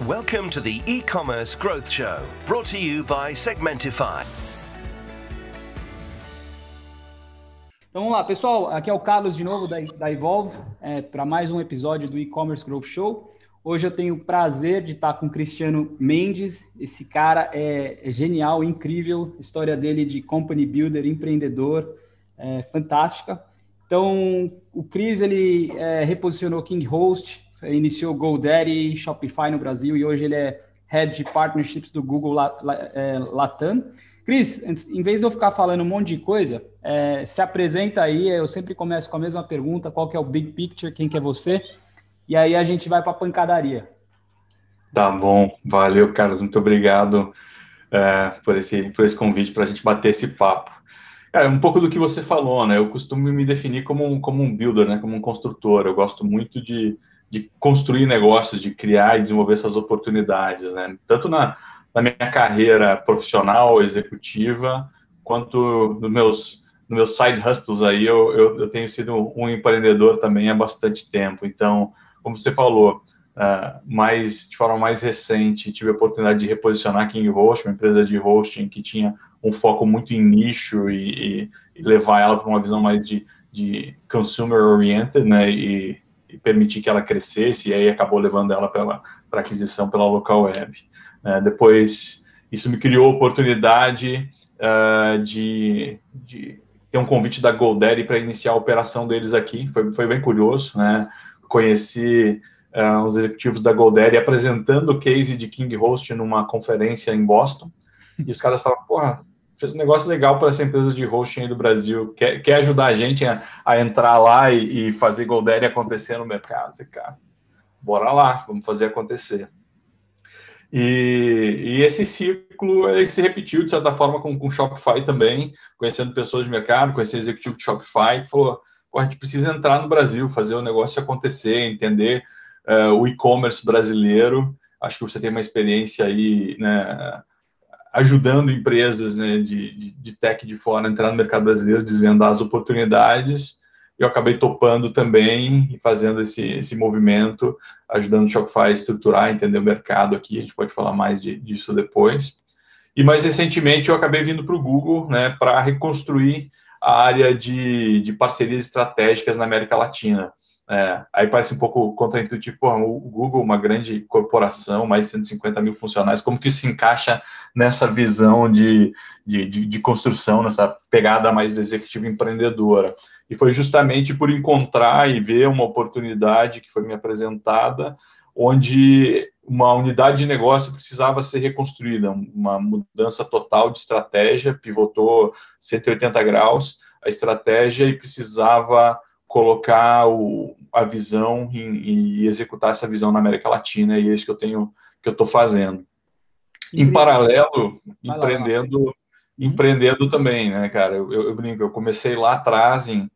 Welcome to the e-commerce growth show, brought to you by Segmentify. Então vamos lá, pessoal. Aqui é o Carlos de novo da, da Evolve é, para mais um episódio do e-commerce growth show. Hoje eu tenho o prazer de estar com o Cristiano Mendes. Esse cara é, é genial, incrível. História dele de company builder, empreendedor, é, fantástica. Então, o Cris ele é, reposicionou King Host, iniciou GoDaddy, Shopify no Brasil e hoje ele é Head de Partnerships do Google é, Latam. Cris, em vez de eu ficar falando um monte de coisa, é, se apresenta aí. Eu sempre começo com a mesma pergunta: qual que é o big picture? Quem que é você? E aí a gente vai para a pancadaria. Tá bom, valeu, Carlos. Muito obrigado é, por, esse, por esse convite para a gente bater esse papo. É um pouco do que você falou, né? Eu costumo me definir como um, como um builder, né? Como um construtor. Eu gosto muito de, de construir negócios, de criar e desenvolver essas oportunidades, né? Tanto na, na minha carreira profissional, executiva, quanto nos meus, nos meus side hustles aí, eu, eu, eu, tenho sido um empreendedor também há bastante tempo. Então, como você falou, uh, mais, de forma mais recente, tive a oportunidade de reposicionar King Host, uma empresa de hosting que tinha um foco muito em nicho e, e, e levar ela para uma visão mais de, de consumer oriented, né, e, e permitir que ela crescesse, e aí acabou levando ela para aquisição pela local web. Uh, depois, isso me criou a oportunidade uh, de, de, ter um convite da GoDaddy para iniciar a operação deles aqui, foi, foi bem curioso, né? Conheci uh, os executivos da GoDaddy apresentando o case de King Host numa conferência em Boston, e os caras falaram, porra, fez um negócio legal para essa empresa de hosting aí do Brasil, quer, quer ajudar a gente a, a entrar lá e, e, fazer GoDaddy acontecer no mercado. Cara, bora lá, vamos fazer acontecer. E, e, esse ciclo ele se repetiu, de certa forma, com o Shopify também, conhecendo pessoas de mercado, conhecendo executivo de Shopify, que falou, a gente precisa entrar no Brasil, fazer o negócio acontecer, entender uh, o e-commerce brasileiro. Acho que você tem uma experiência aí, né, ajudando empresas né, de, de, tech de fora a entrar no mercado brasileiro, desvendar as oportunidades. Eu acabei topando também e fazendo esse, esse movimento, ajudando o Shopify a estruturar, entender o mercado aqui. A gente pode falar mais de, disso depois. E mais recentemente eu acabei vindo para o Google né, para reconstruir a área de, de parcerias estratégicas na América Latina. É, aí parece um pouco contraintuitivo, porra, o Google, uma grande corporação, mais de 150 mil funcionários, como que isso se encaixa nessa visão de, de, de, de construção, nessa pegada mais executiva empreendedora? E foi justamente por encontrar e ver uma oportunidade que foi me apresentada, onde uma unidade de negócio precisava ser reconstruída, uma mudança total de estratégia, pivotou 180 graus a estratégia e precisava colocar o, a visão e, executar essa visão na América Latina, e é isso que eu tenho, que eu estou fazendo. Em paralelo, Vai empreendendo, lá. empreendendo também, né, cara? Eu, eu, eu, brinco, eu comecei lá atrás, em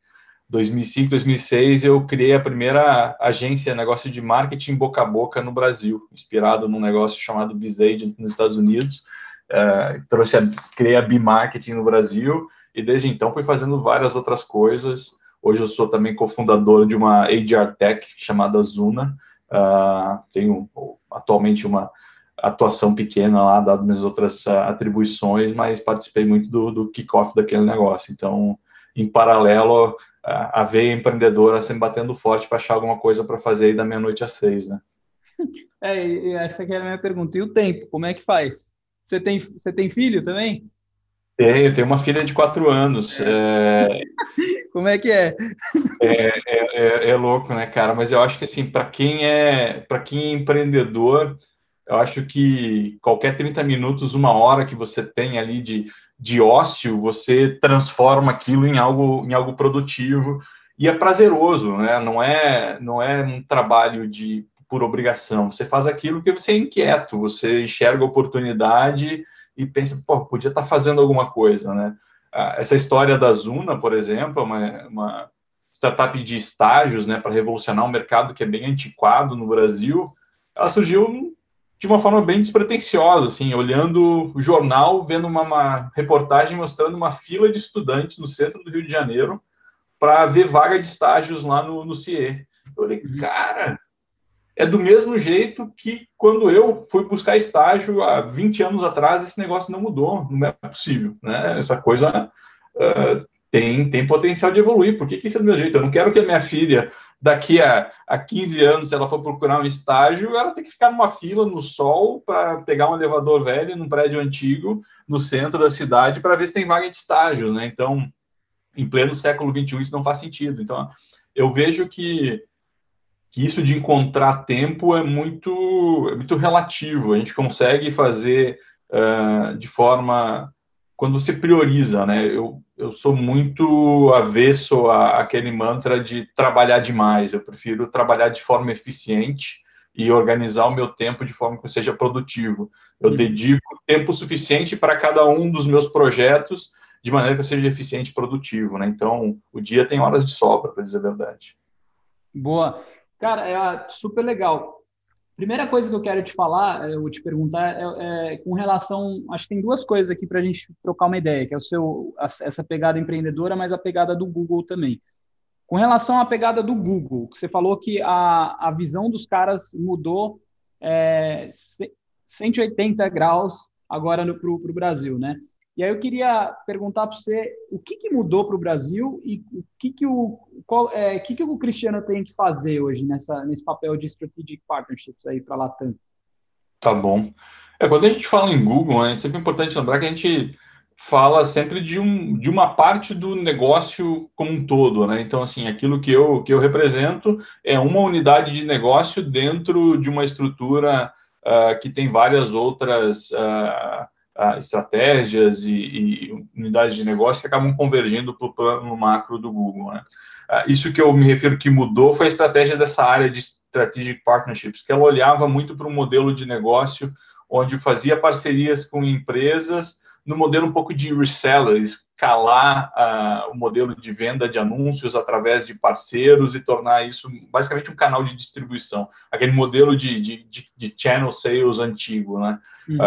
2005, 2006, eu criei a primeira agência, negócio de marketing boca a boca no Brasil, inspirado num negócio chamado BizAgent nos Estados Unidos. Uh, trouxe a, criei a B-Marketing no Brasil, e desde então fui fazendo várias outras coisas, Hoje eu sou também cofundador de uma HR Tech chamada Zuna. Uh, tenho atualmente uma atuação pequena lá, dado minhas outras uh, atribuições, mas participei muito do, do kickoff daquele negócio. Então, em paralelo, uh, a veia empreendedora sempre batendo forte para achar alguma coisa para fazer aí da meia-noite às seis, né? É, essa aqui era a minha pergunta. E o tempo, como é que faz? Você tem, você tem filho também? Tenho, tenho uma filha de quatro anos. É... Como é que é? É, é? é, é, louco, né, cara? Mas eu acho que assim, para quem é para quem é empreendedor, eu acho que qualquer 30 minutos, uma hora que você tem ali de, de ócio, você transforma aquilo em algo, em algo produtivo e é prazeroso, né? Não é, não é um trabalho de por obrigação. Você faz aquilo que você é inquieto, você enxerga oportunidade e pensa, pô, podia estar tá fazendo alguma coisa, né? Ah, essa história da Zuna, por exemplo, é uma, uma startup de estágios, né, para revolucionar um mercado que é bem antiquado no Brasil, ela surgiu de uma forma bem despretensiosa, assim, olhando o jornal, vendo uma, uma reportagem mostrando uma fila de estudantes no centro do Rio de Janeiro para ver vaga de estágios lá no, no CIE. Eu falei, cara, é do mesmo jeito que quando eu fui buscar estágio há 20 anos atrás, esse negócio não mudou, não é possível, né? Essa coisa uh, tem, tem potencial de evoluir, por que, que isso é do meu jeito? Eu não quero que a minha filha, daqui a, a 15 anos, se ela for procurar um estágio, ela tem que ficar numa fila no sol para pegar um elevador velho num prédio antigo no centro da cidade para ver se tem vaga de estágios, né? Então, em pleno século XXI, isso não faz sentido. Então, eu vejo que que isso de encontrar tempo é muito, é muito relativo. A gente consegue fazer uh, de forma quando se prioriza, né? Eu, eu sou muito avesso a, aquele mantra de trabalhar demais. Eu prefiro trabalhar de forma eficiente e organizar o meu tempo de forma que eu seja produtivo. Eu uhum. dedico tempo suficiente para cada um dos meus projetos de maneira que eu seja eficiente e produtivo, né? Então, o dia tem horas de sobra, para dizer a verdade. Boa. Cara, é super legal. Primeira coisa que eu quero te falar, eu vou te perguntar, é, é com relação. Acho que tem duas coisas aqui para a gente trocar uma ideia, que é o seu, essa pegada empreendedora, mas a pegada do Google também. Com relação à pegada do Google, você falou que a, a visão dos caras mudou é, 180 graus agora para o Brasil, né? E aí eu queria perguntar para você o que, que mudou para o Brasil e o que, que, o, qual, é, que, que o Cristiano tem que fazer hoje nessa, nesse papel de Strategic Partnerships aí para a Latam. Tá bom. É, quando a gente fala em Google, é sempre importante lembrar que a gente fala sempre de, um, de uma parte do negócio como um todo, né? Então, assim, aquilo que eu, que eu represento é uma unidade de negócio dentro de uma estrutura uh, que tem várias outras uh, estratégias e, e, unidades de negócio que acabam convergindo para o plano macro do Google. Né? Isso que eu me refiro que mudou foi a estratégia dessa área de Strategic Partnerships, que ela olhava muito para um modelo de negócio onde fazia parcerias com empresas no modelo um pouco de reseller, escalar o modelo de venda de anúncios através de parceiros e tornar isso basicamente um canal de distribuição, aquele modelo de, de, de, de channel sales antigo, né? Uhum.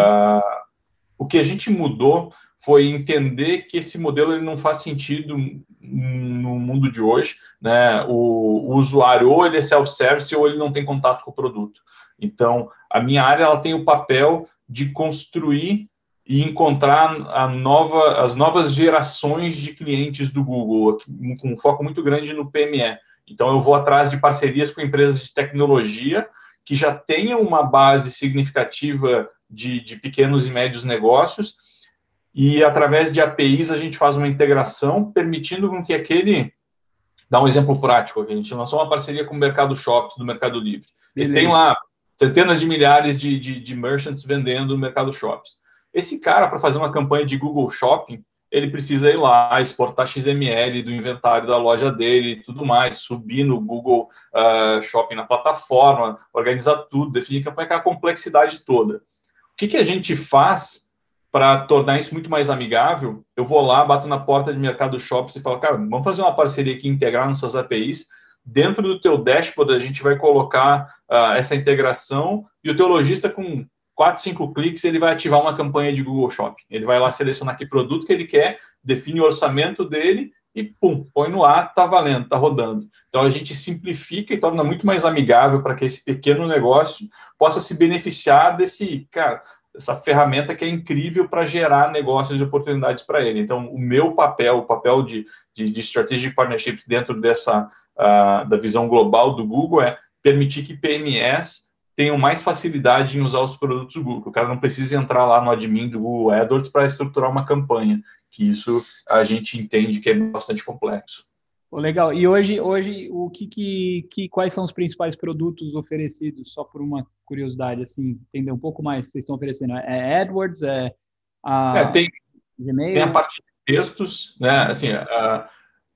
O que a gente mudou foi entender que esse modelo ele não faz sentido no mundo de hoje, né? O, o usuário ou ele é self-service ou ele não tem contato com o produto. Então, a minha área ela tem o papel de construir e encontrar nova, as novas gerações de clientes do Google, com um foco muito grande no PME. Então, eu vou atrás de parcerias com empresas de tecnologia que já tenham uma base significativa de, de pequenos e médios negócios, e através de APIs a gente faz uma integração, permitindo com que aquele. Dá um exemplo prático aqui. A gente lançou uma parceria com o Mercado Shops do Mercado Livre. Eles têm lá centenas de milhares de, de, de merchants vendendo no Mercado Shops. Esse cara, para fazer uma campanha de Google Shopping, ele precisa ir lá, exportar XML do inventário da loja dele e tudo mais, subir no Google uh, Shopping na plataforma, organizar tudo, definir campanha, aquela complexidade toda que, que a gente faz para tornar isso muito mais amigável? Eu vou lá, bato na porta de Mercado Shops e falo, cara, vamos fazer uma parceria aqui, integrar nossas APIs. Dentro do teu dashboard, a gente vai colocar uh, essa integração e o teu lojista, com quatro, cinco cliques, ele vai ativar uma campanha de Google Shopping. Ele vai lá selecionar que produto que ele quer, define o orçamento dele e pum, põe no ar, tá valendo, tá rodando. Então a gente simplifica e torna muito mais amigável para que esse pequeno negócio possa se beneficiar desse, cara, essa ferramenta que é incrível para gerar negócios e oportunidades para ele. Então, o meu papel, o papel de, de, de strategic partnerships dentro dessa uh, da visão global do Google é permitir que PMS tenham mais facilidade em usar os produtos do Google. O cara não precisa entrar lá no admin do Google AdWords para estruturar uma campanha, que isso a gente entende que é bastante complexo. legal. E hoje, hoje o que, que, que, quais são os principais produtos oferecidos? Só por uma curiosidade, assim, entender um pouco mais vocês estão oferecendo. É AdWords, é a é, tem, Gmail? Tem a parte de textos, né? Assim, a,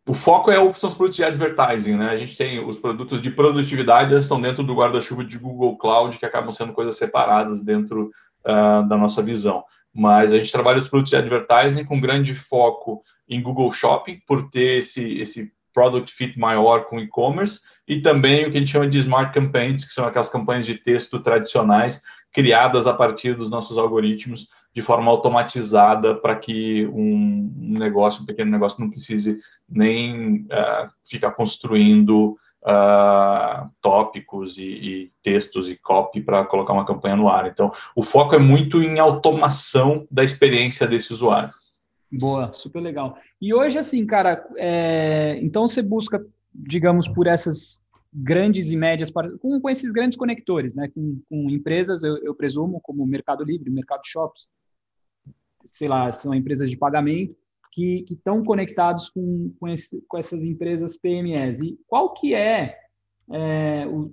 o foco é são os produtos de advertising, né? A gente tem os produtos de produtividade, eles estão dentro do guarda-chuva de Google Cloud, que acabam sendo coisas separadas dentro uh, da nossa visão. Mas a gente trabalha os produtos de advertising com grande foco em Google Shopping, por ter esse, esse product fit maior com e-commerce, e também o que a gente chama de smart campaigns, que são aquelas campanhas de texto tradicionais, criadas a partir dos nossos algoritmos de forma automatizada para que um negócio, um pequeno negócio, não precise nem uh, ficar construindo uh, tópicos e, e, textos e copy para colocar uma campanha no ar. Então, o foco é muito em automação da experiência desse usuário. Boa, super legal. E hoje, assim, cara, é... então você busca, digamos, por essas grandes e médias, com, com esses grandes conectores, né? Com, com empresas, eu, eu, presumo, como Mercado Livre, Mercado Shops, sei lá, são empresas de pagamento, que estão conectados com, com, esse, com, essas empresas PMEs. E qual que é, é o,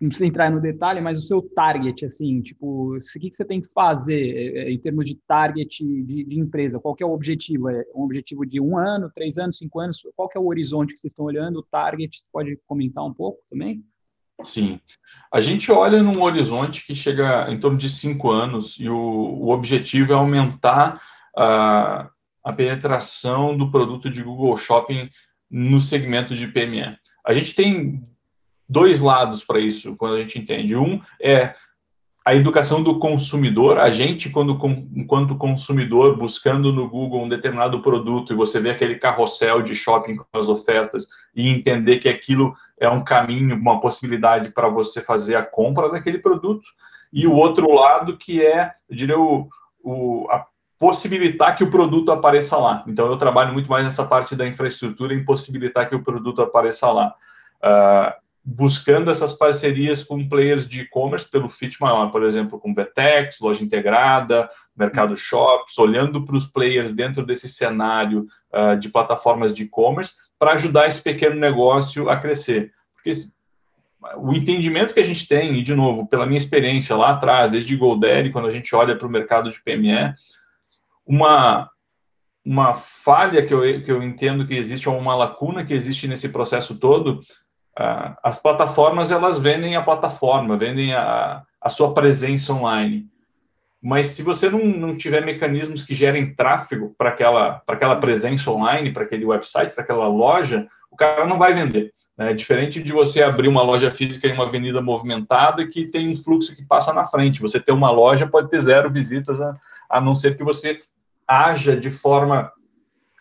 não precisa entrar no detalhe, mas o seu target, assim, tipo, o que, que você tem que fazer é, é, em termos de target de, de, empresa? Qual é o objetivo? É um objetivo de um ano, três anos, cinco anos? Qual é o horizonte que vocês estão olhando? O target, você pode comentar um pouco também? Sim. A gente olha num horizonte que chega em torno de cinco anos e o, o objetivo é aumentar a, a penetração do produto de Google Shopping no segmento de PME. A gente tem dois lados para isso, quando a gente entende. Um é a educação do consumidor, a gente, quando, enquanto consumidor, buscando no Google um determinado produto e você vê aquele carrossel de shopping com as ofertas e entender que aquilo é um caminho, uma possibilidade para você fazer a compra daquele produto. E o outro lado que é, eu diria, o, o, a possibilitar que o produto apareça lá. Então, eu trabalho muito mais nessa parte da infraestrutura em possibilitar que o produto apareça lá. Uh, buscando essas parcerias com players de e-commerce pelo fit maior, por exemplo, com Vetex, Loja Integrada, Mercado Shops, olhando para os players dentro desse cenário uh, de plataformas de e-commerce para ajudar esse pequeno negócio a crescer. Porque o entendimento que a gente tem, e de novo, pela minha experiência lá atrás, desde GoDaddy, quando a gente olha para o mercado de PME, uma, uma falha que eu, que eu entendo que existe, ou uma lacuna que existe nesse processo todo, uh, as plataformas, elas vendem a plataforma, vendem a, a sua presença online. Mas se você não, não tiver mecanismos que gerem tráfego para aquela, aquela presença online, para aquele website, para aquela loja, o cara não vai vender. É diferente de você abrir uma loja física em uma avenida movimentada que tem um fluxo que passa na frente. Você ter uma loja pode ter zero visitas, a, a não ser que você haja de forma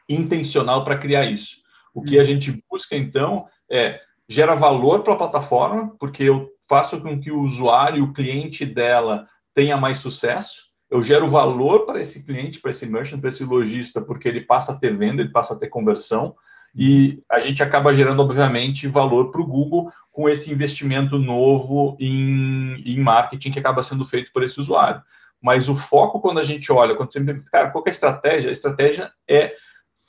intencional para criar isso. O que a gente busca, então, é gera valor para a plataforma, porque eu faço com que o usuário, o cliente dela, tenha mais sucesso. Eu gero valor para esse cliente, para esse merchant, para esse lojista, porque ele passa a ter venda, ele passa a ter conversão. E a gente acaba gerando, obviamente, valor para o Google com esse investimento novo em, em marketing que acaba sendo feito por esse usuário. Mas o foco, quando a gente olha, quando você me cara, qual é a estratégia? A estratégia é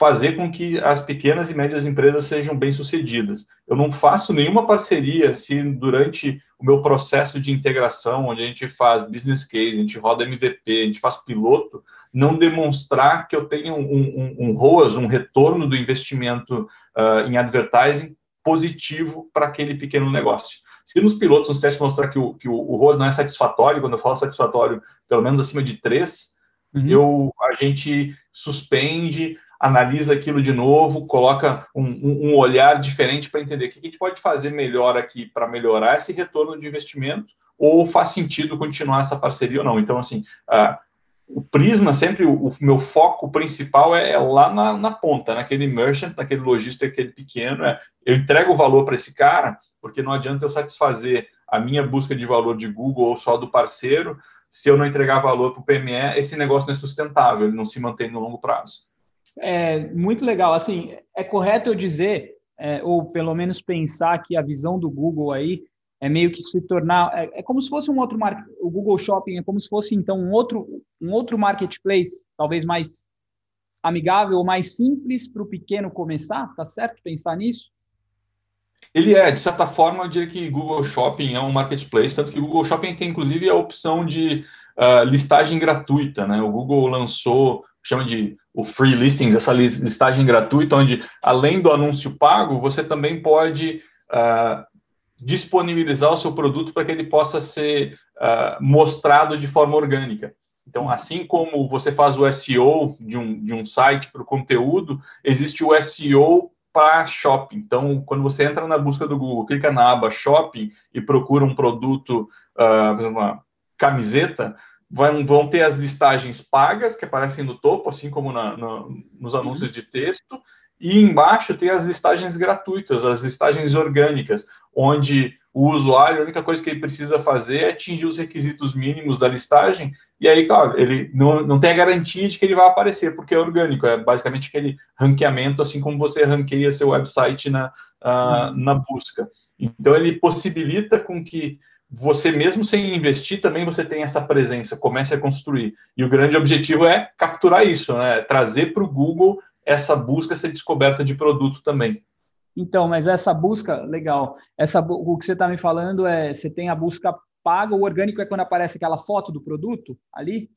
fazer com que as pequenas e médias empresas sejam bem-sucedidas. Eu não faço nenhuma parceria se durante o meu processo de integração, onde a gente faz business case, a gente roda MVP, a gente faz piloto, não demonstrar que eu tenho um, um, um ROAS, um retorno do investimento uh, em advertising positivo para aquele pequeno negócio. Se nos pilotos, nos testes, mostrar que o, que o, o não é satisfatório, quando eu falo satisfatório, pelo menos acima de 3, uhum. eu, a gente suspende, analisa aquilo de novo, coloca um, um olhar diferente para entender o que a gente pode fazer melhor aqui para melhorar esse retorno de investimento, ou faz sentido continuar essa parceria ou não. Então, assim, uh, o Prisma sempre, o, o, meu foco principal é, é lá na, na, ponta, naquele merchant, naquele lojista, aquele pequeno. É, eu entrego o valor para esse cara, porque não adianta eu satisfazer a minha busca de valor de Google ou só do parceiro, se eu não entregar valor para o PME, esse negócio não é sustentável, ele não se mantém no longo prazo. É muito legal. Assim, é correto eu dizer, é, ou pelo menos pensar que a visão do Google aí é meio que se tornar é, é como se fosse um outro o Google Shopping é como se fosse então um outro um outro marketplace talvez mais amigável mais simples para o pequeno começar tá certo pensar nisso ele é de certa forma eu diria que Google Shopping é um marketplace tanto que o Google Shopping tem inclusive a opção de uh, listagem gratuita né o Google lançou chama de o free listings essa listagem gratuita onde além do anúncio pago você também pode uh, disponibilizar o seu produto para que ele possa ser uh, mostrado de forma orgânica. Então, assim como você faz o SEO de um, de um site para o conteúdo, existe o SEO para shopping. Então, quando você entra na busca do Google, clica na aba shopping e procura um produto, uh, por exemplo, uma camiseta, vão, vão ter as listagens pagas que aparecem no topo, assim como na, na, nos anúncios uhum. de texto, E embaixo tem as listagens gratuitas, as listagens orgânicas, onde o usuário, a única coisa que ele precisa fazer é atingir os requisitos mínimos da listagem, e aí, claro, ele não, não tem a garantia de que ele vai aparecer, porque é orgânico, é basicamente aquele ranqueamento, assim como você ranqueia seu website na, uh, na busca. Então, ele possibilita com que você mesmo sem investir também você tem essa presença, comece a construir. E o grande objetivo é capturar isso, né? Trazer para o Google essa busca, essa descoberta de produto também. Então, mas essa busca, legal. Essa, o que você está me falando é, você tem a busca paga, o orgânico é quando aparece aquela foto do produto ali?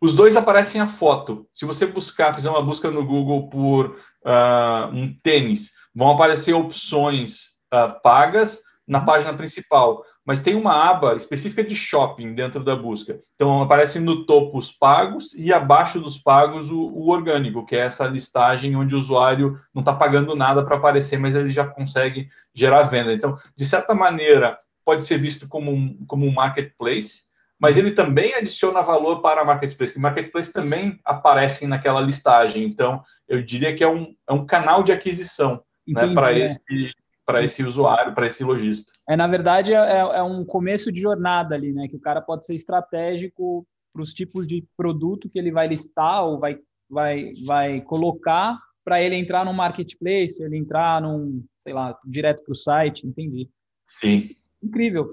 Os dois aparecem a foto. Se você buscar, fizer uma busca no Google por uh, um tênis, vão aparecer opções uh, pagas na página principal mas tem uma aba específica de shopping dentro da busca. Então, aparece no topo os pagos e abaixo dos pagos o, o orgânico, que é essa listagem onde o usuário não está pagando nada para aparecer, mas ele já consegue gerar venda. Então, de certa maneira, pode ser visto como um, como um marketplace, mas ele também adiciona valor para a marketplace, que marketplace também aparecem naquela listagem. Então, eu diria que é um, é um canal de aquisição né, para é. esse para esse usuário, para esse lojista. É, na verdade, é, é, é um começo de jornada ali, né? Que o cara pode ser estratégico para os tipos de produto que ele vai listar ou vai, vai, vai colocar para ele entrar no marketplace, ele entrar num, sei lá, direto para o site, entendi. Sim. Incrível.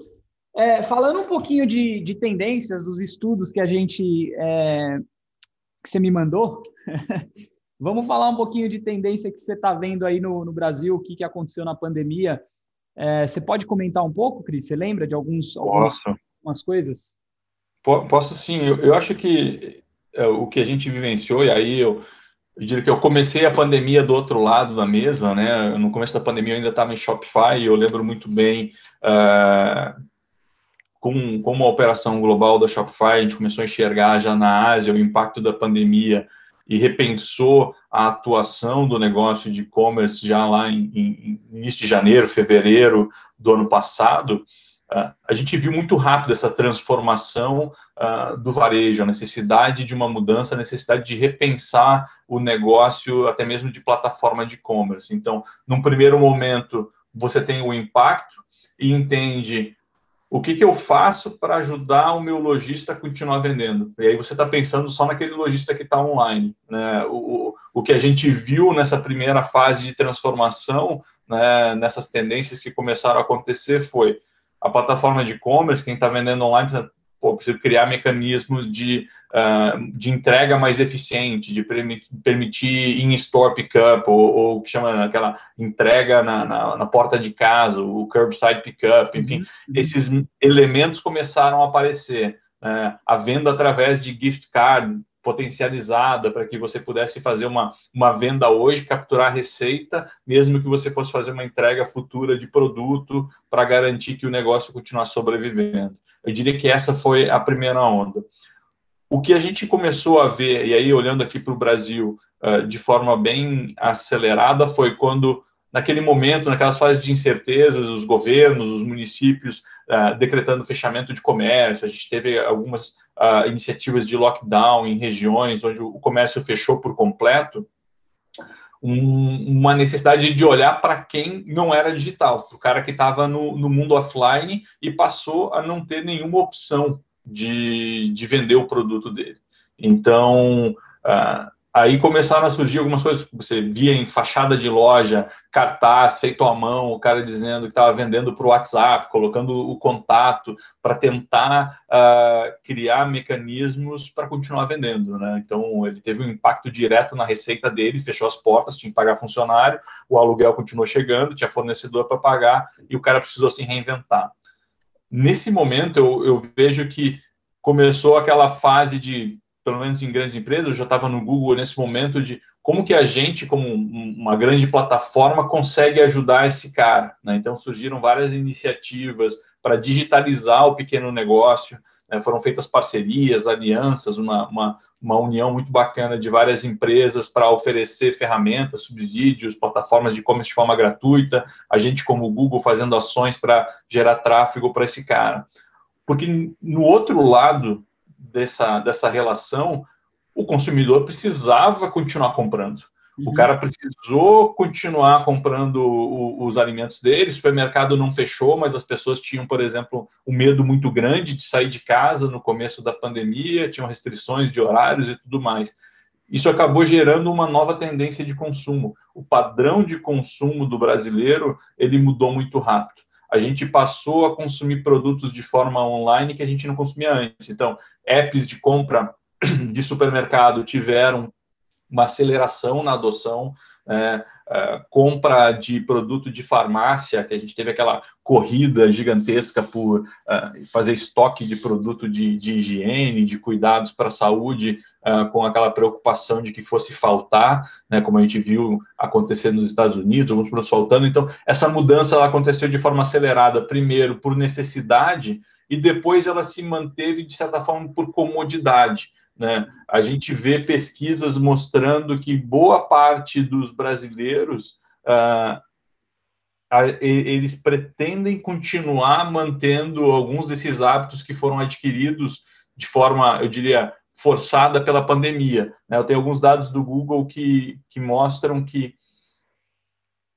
É, falando um pouquinho de, de tendências dos estudos que a gente é, que você me mandou, Vamos falar um pouquinho de tendência que você está vendo aí no, no, Brasil, o que, que aconteceu na pandemia. É, você pode comentar um pouco, Cris? Você lembra de alguns, algumas, algumas coisas? Posso sim. Eu, eu acho que é, o que a gente vivenciou, e aí eu, eu diria que eu comecei a pandemia do outro lado da mesa, né? No começo da pandemia eu ainda estava em Shopify, e eu lembro muito bem uh, com, com uma operação global da Shopify, a gente começou a enxergar já na Ásia o impacto da pandemia e repensou a atuação do negócio de e-commerce já lá em, em, início de janeiro, fevereiro do ano passado, uh, a gente viu muito rápido essa transformação uh, do varejo, a necessidade de uma mudança, a necessidade de repensar o negócio, até mesmo de plataforma de e-commerce. Então, num primeiro momento, você tem o impacto e entende o que, que eu faço para ajudar o meu lojista a continuar vendendo? E aí você está pensando só naquele lojista que está online. Né? O, o que a gente viu nessa primeira fase de transformação, né, nessas tendências que começaram a acontecer, foi a plataforma de e-commerce, quem está vendendo online precisa pô, preciso criar mecanismos de, uh, de entrega mais eficiente, de permitir in-store pickup, ou, o que chama aquela entrega na, na, na, porta de casa, o curbside pickup, enfim, uhum. esses elementos começaram a aparecer. Uh, a venda através de gift card potencializada para que você pudesse fazer uma, uma venda hoje, capturar receita, mesmo que você fosse fazer uma entrega futura de produto para garantir que o negócio continuasse sobrevivendo. Eu diria que essa foi a primeira onda. O que a gente começou a ver, e aí olhando aqui para o Brasil uh, de forma bem acelerada, foi quando, naquele momento, naquelas fases de incertezas, os governos, os municípios uh, decretando fechamento de comércio, a gente teve algumas uh, iniciativas de lockdown em regiões onde o comércio fechou por completo um, uma necessidade de olhar para quem não era digital, para o cara que estava no, no, mundo offline e passou a não ter nenhuma opção de, de vender o produto dele. Então, uh, Aí começaram a surgir algumas coisas que você via em fachada de loja, cartaz feito à mão, o cara dizendo que estava vendendo para o WhatsApp, colocando o contato para tentar uh, criar mecanismos para continuar vendendo. Né? Então, ele teve um impacto direto na receita dele, fechou as portas, tinha que pagar funcionário, o aluguel continuou chegando, tinha fornecedor para pagar e o cara precisou se reinventar. Nesse momento, eu, eu vejo que começou aquela fase de pelo menos em grandes empresas, eu já estava no Google nesse momento de como que a gente, como uma grande plataforma, consegue ajudar esse cara. Né? Então, surgiram várias iniciativas para digitalizar o pequeno negócio, né? foram feitas parcerias, alianças, uma, uma, uma união muito bacana de várias empresas para oferecer ferramentas, subsídios, plataformas de e-commerce de forma gratuita, a gente como o Google fazendo ações para gerar tráfego para esse cara. Porque no outro lado dessa, dessa relação, o consumidor precisava continuar comprando. Uhum. O cara precisou continuar comprando o, os alimentos dele, o supermercado não fechou, mas as pessoas tinham, por exemplo, um medo muito grande de sair de casa no começo da pandemia, tinham restrições de horários e tudo mais. Isso acabou gerando uma nova tendência de consumo. O padrão de consumo do brasileiro ele mudou muito rápido. A gente passou a consumir produtos de forma online que a gente não consumia antes. Então, apps de compra de supermercado tiveram uma aceleração na adoção, é, é, compra de produto de farmácia, que a gente teve aquela corrida gigantesca por é, fazer estoque de produto de, de higiene, de cuidados para a saúde, é, com aquela preocupação de que fosse faltar, né, como a gente viu acontecer nos Estados Unidos, alguns produtos faltando. Então, essa mudança ela aconteceu de forma acelerada, primeiro por necessidade, e depois ela se manteve, de certa forma, por comodidade. Né? A gente vê pesquisas mostrando que boa parte dos brasileiros ah, eles pretendem continuar mantendo alguns desses hábitos que foram adquiridos de forma, eu diria, forçada pela pandemia. Né? Eu tenho alguns dados do Google que, que mostram que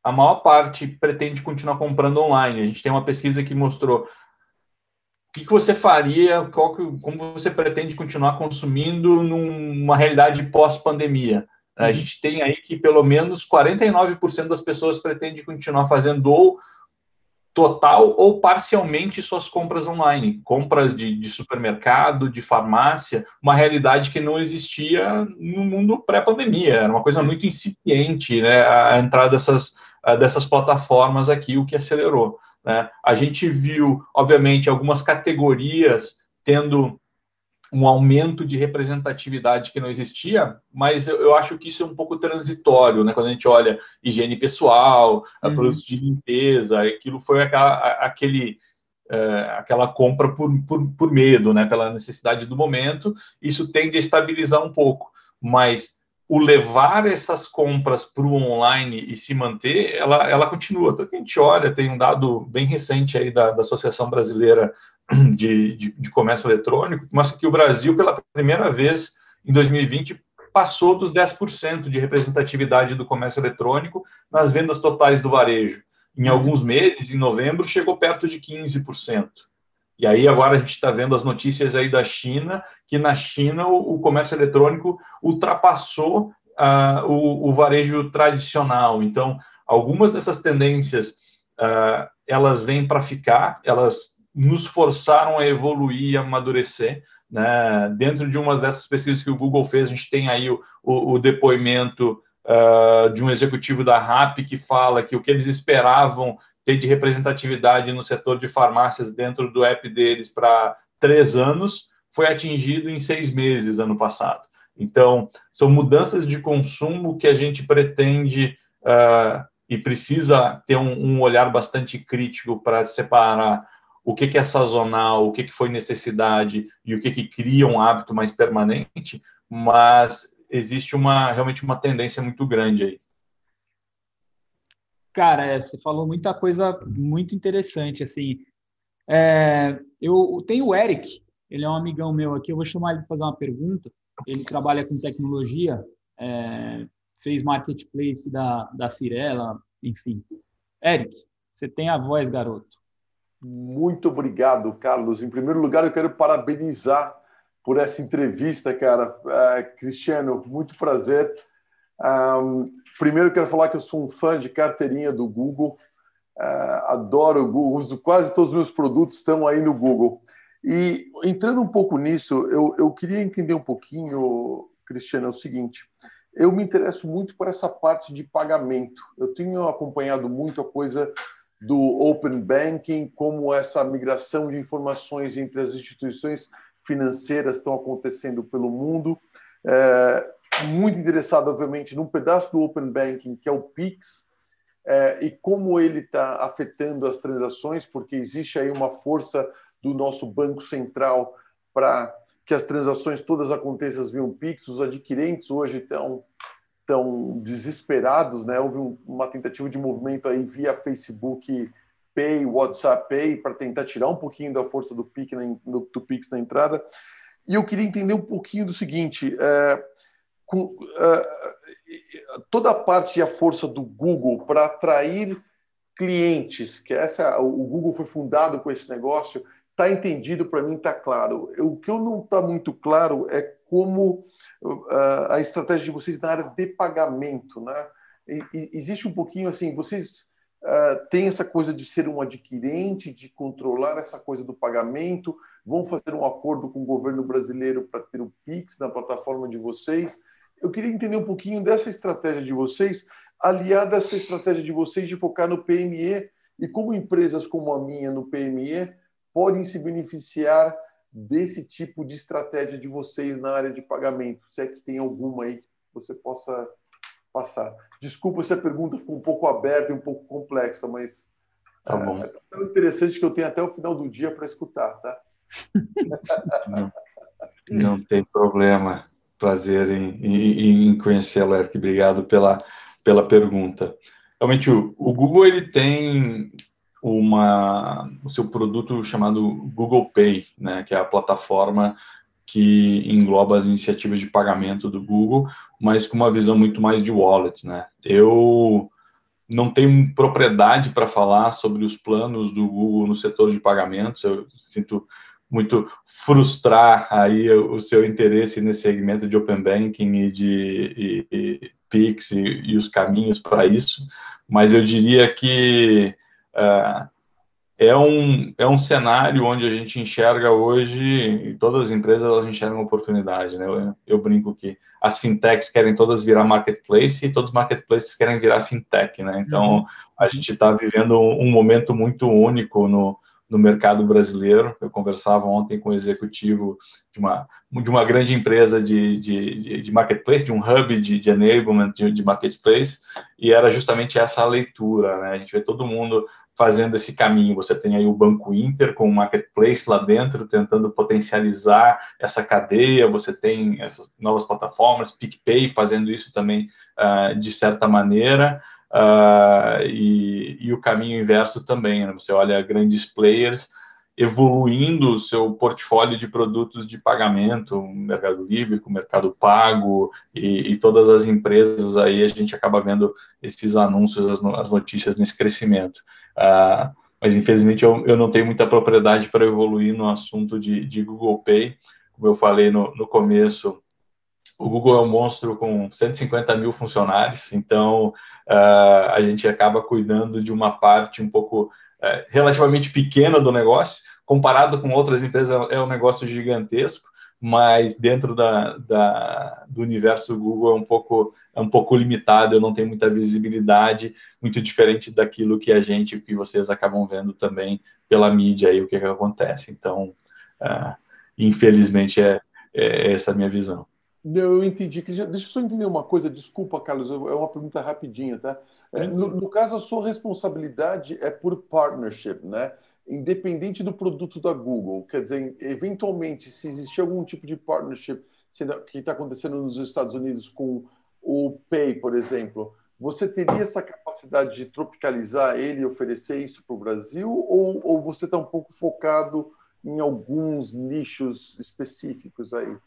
a maior parte pretende continuar comprando online. A gente tem uma pesquisa que mostrou o que, que você faria, qual que, como você pretende continuar consumindo numa realidade pós-pandemia? A uhum. gente tem aí que pelo menos 49% das pessoas pretendem continuar fazendo ou total ou parcialmente suas compras online, compras de, de supermercado, de farmácia, uma realidade que não existia no mundo pré-pandemia, era uma coisa muito incipiente, né, a entrada dessas, dessas plataformas aqui, o que acelerou. Né? A gente viu, obviamente, algumas categorias tendo um aumento de representatividade que não existia, mas eu, eu, acho que isso é um pouco transitório, né? Quando a gente olha higiene pessoal, uhum. produtos de limpeza, aquilo foi aquela, aquele, é, aquela compra por, por, por medo, né? Pela necessidade do momento, isso tende a estabilizar um pouco, mas o levar essas compras para o online e se manter, ela, ela continua. Então, a gente olha, tem um dado bem recente aí da, da Associação Brasileira de, de, de, Comércio Eletrônico, que mostra que o Brasil, pela primeira vez em 2020, passou dos 10% de representatividade do comércio eletrônico nas vendas totais do varejo. Em alguns meses, em novembro, chegou perto de 15%. E aí agora a gente está vendo as notícias aí da China, que na China o, o comércio eletrônico ultrapassou uh, o, o, varejo tradicional. Então, algumas dessas tendências, uh, elas vêm para ficar, elas nos forçaram a evoluir e amadurecer. Né? Dentro de uma dessas pesquisas que o Google fez, a gente tem aí o, o, depoimento uh, de um executivo da RAP que fala que o que eles esperavam de representatividade no setor de farmácias dentro do app deles para três anos, foi atingido em seis meses ano passado. Então, são mudanças de consumo que a gente pretende uh, e precisa ter um, um olhar bastante crítico para separar o que, que, é sazonal, o que, que foi necessidade e o que, que cria um hábito mais permanente, mas existe uma realmente uma tendência muito grande aí. Cara, é, você falou muita coisa muito interessante, assim. É, eu tenho o Eric, ele é um amigão meu aqui, eu vou chamar ele para fazer uma pergunta. Ele trabalha com tecnologia, é, fez marketplace da, da Cirela, enfim. Eric, você tem a voz, garoto. Muito obrigado, Carlos. Em primeiro lugar, eu quero parabenizar por essa entrevista, cara. É, Cristiano, muito prazer. Um, primeiro, quero falar que eu sou um fã de carteirinha do Google. Uh, adoro o Google, uso quase todos os meus produtos estão aí no Google. E entrando um pouco nisso, eu, eu queria entender um pouquinho, Cristiano, é o seguinte: eu me interesso muito por essa parte de pagamento. Eu tenho acompanhado muito a coisa do Open Banking, como essa migração de informações entre as instituições financeiras estão acontecendo pelo mundo. É, muito interessado, obviamente, num pedaço do Open Banking, que é o PIX, é, e como ele está afetando as transações, porque existe aí uma força do nosso Banco Central para que as transações todas aconteçam via PIX. Os adquirentes hoje estão tão desesperados, né? Houve um, uma tentativa de movimento aí via Facebook Pay, WhatsApp Pay, para tentar tirar um pouquinho da força do PIX na, do, do PIX na entrada. E eu queria entender um pouquinho do seguinte: é, com, uh, toda a parte e a força do Google para atrair clientes, que essa o Google foi fundado com esse negócio, está entendido para mim, está claro. O que eu não está muito claro é como uh, a estratégia de vocês na área de pagamento, né? E, e, existe um pouquinho assim, vocês uh, têm essa coisa de ser um adquirente, de controlar essa coisa do pagamento, vão fazer um acordo com o governo brasileiro para ter o Pix na plataforma de vocês. Eu queria entender um pouquinho dessa estratégia de vocês, aliada a essa estratégia de vocês de focar no PME e como empresas como a minha no PME podem se beneficiar desse tipo de estratégia de vocês na área de pagamento, se é que tem alguma aí que você possa passar. Desculpa se a pergunta ficou um pouco aberta e um pouco complexa, mas tá bom. é, é tão interessante que eu tenho até o final do dia para escutar, tá? Não, não, tem problema. Prazer em, em, em conhecer a Lerk. Obrigado pela, pela pergunta. Realmente, o, o Google ele tem uma, o seu produto chamado Google Pay, né, que é a plataforma que engloba as iniciativas de pagamento do Google, mas com uma visão muito mais de wallet, né? Eu não tenho propriedade para falar sobre os planos do Google no setor de pagamentos. Eu sinto muito frustrar aí o seu interesse nesse segmento de open banking e de e, e Pix e, e, os caminhos para isso, mas eu diria que uh, é um, é um cenário onde a gente enxerga hoje, todas as empresas elas enxergam oportunidade, né? Eu, eu, brinco que as fintechs querem todas virar marketplace e todos os marketplaces querem virar fintech, né? Então, a gente está vivendo um, um, momento muito único no, no mercado brasileiro. Eu conversava ontem com o um executivo de uma, de uma grande empresa de, de, de marketplace, de um hub de, de enablement de, de marketplace, e era justamente essa a leitura, né? A gente vê todo mundo fazendo esse caminho. Você tem aí o Banco Inter com o marketplace lá dentro, tentando potencializar essa cadeia. Você tem essas novas plataformas, PicPay fazendo isso também uh, de certa maneira. Uh, e, e, o caminho inverso também. Né? Você olha grandes players evoluindo o seu portfólio de produtos de pagamento, Mercado Livre, com Mercado Pago e, e, todas as empresas aí a gente acaba vendo esses anúncios, as, as notícias nesse crescimento. Uh, mas infelizmente eu, eu, não tenho muita propriedade para evoluir no assunto de, de, Google Pay. Como eu falei no, no começo, o Google é um monstro com 150 mil funcionários, então uh, a gente acaba cuidando de uma parte um pouco é, relativamente pequena do negócio, comparado com outras empresas é um negócio gigantesco, mas dentro da, da, do universo Google é um pouco é um pouco limitado, eu não tenho muita visibilidade, muito diferente daquilo que a gente, que vocês acabam vendo também pela mídia aí o que, que acontece. Então, uh, infelizmente é, é essa a minha visão. Eu entendi. Deixa eu só entender uma coisa, desculpa, Carlos, é uma pergunta rapidinha, tá? É, no, no, caso, a sua responsabilidade é por partnership, né? Independente do produto da Google. Quer dizer, eventualmente, se existir algum tipo de partnership que está acontecendo nos Estados Unidos com o Pay, por exemplo, você teria essa capacidade de tropicalizar ele e oferecer isso para o Brasil? Ou, ou você está um pouco focado em alguns nichos específicos aí?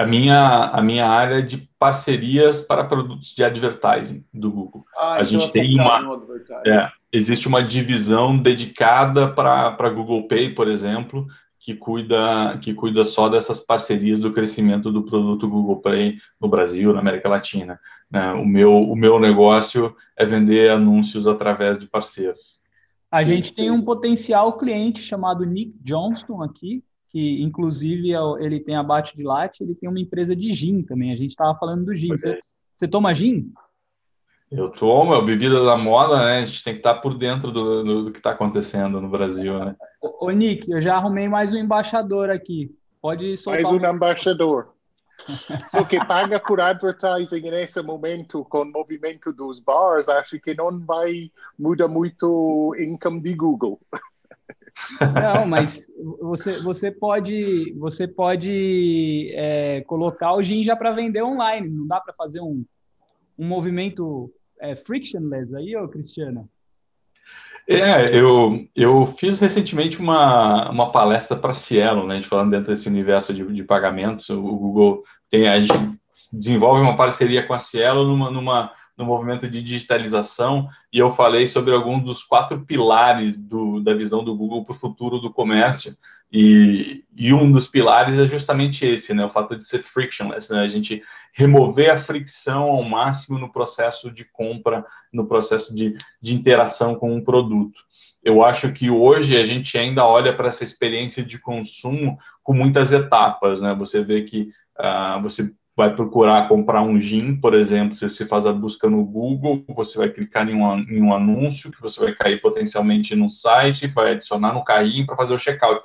A minha, a minha área de parcerias para produtos de advertising do Google. Ah, a então gente é tem uma. É, existe uma divisão dedicada para Google Pay, por exemplo, que cuida, que cuida só dessas parcerias do crescimento do produto Google Pay no Brasil, na América Latina. Né? O, meu, o meu negócio é vender anúncios através de parceiros. A gente tem um potencial cliente chamado Nick Johnston aqui, que inclusive é ele tem abate de latte, ele tem uma empresa de gin também. A gente estava falando do gin. Você, você, toma gin? Eu tomo, é bebida da moda, né? A gente tem que estar tá por dentro do, do, do que está acontecendo no Brasil, né? Ô, ô, Nick, eu já arrumei mais um embaixador aqui. Pode soltar. Mais um embaixador. Porque paga por advertising nesse momento com o movimento dos bars, acho que não vai mudar muito o income de Google. Não, mas você, você pode, você pode é, colocar o gin já para vender online. Não dá para fazer um, um movimento é, frictionless aí, ô Cristiano? É, eu, eu fiz recentemente uma, uma palestra para Cielo, né, a gente falando dentro desse universo de, de pagamentos. O Google tem, a gente desenvolve uma parceria com a Cielo numa, numa no movimento de digitalização e eu falei sobre alguns dos quatro pilares do, da visão do Google para o futuro do comércio e, e, um dos pilares é justamente esse, né, o fato de ser frictionless, né, a gente remover a fricção ao máximo no processo de compra, no processo de, de interação com um produto. Eu acho que hoje a gente ainda olha para essa experiência de consumo com muitas etapas, né? Você vê que uh, você vai procurar comprar um gin, por exemplo, se você faz a busca no Google, você vai clicar em um, em um anúncio que você vai cair potencialmente no site, vai adicionar no carrinho para fazer o checkout.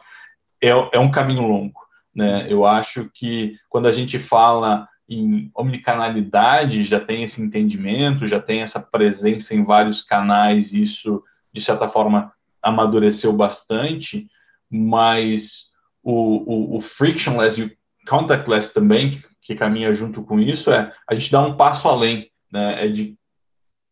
É, é um caminho longo, né? Eu acho que quando a gente fala em omnicanalidade, já tem esse entendimento, já tem essa presença em vários canais, isso, de certa forma, amadureceu bastante, mas o, o, o frictionless e o contactless também, caminha junto com isso é a gente dá um passo além, né? É de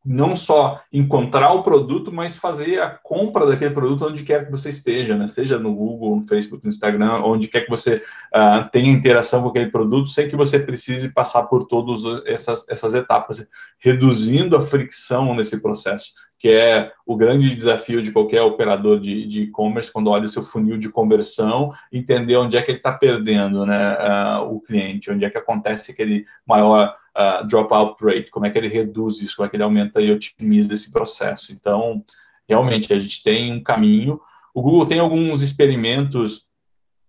não só encontrar o produto, mas fazer a compra daquele produto onde quer que você esteja, né? Seja no Google, no Facebook, no Instagram, onde quer que você uh, tenha interação com aquele produto, sem que você precise passar por todas essas, essas etapas, reduzindo a fricção nesse processo, que é o grande desafio de qualquer operador de e-commerce quando olha o seu funil de conversão, entender onde é que ele está perdendo, né? Uh, o cliente, onde é que acontece aquele maior uh, dropout rate, como é que ele reduz isso, como é que ele aumenta e otimiza esse processo. Então, realmente, a gente tem um caminho. O Google tem alguns experimentos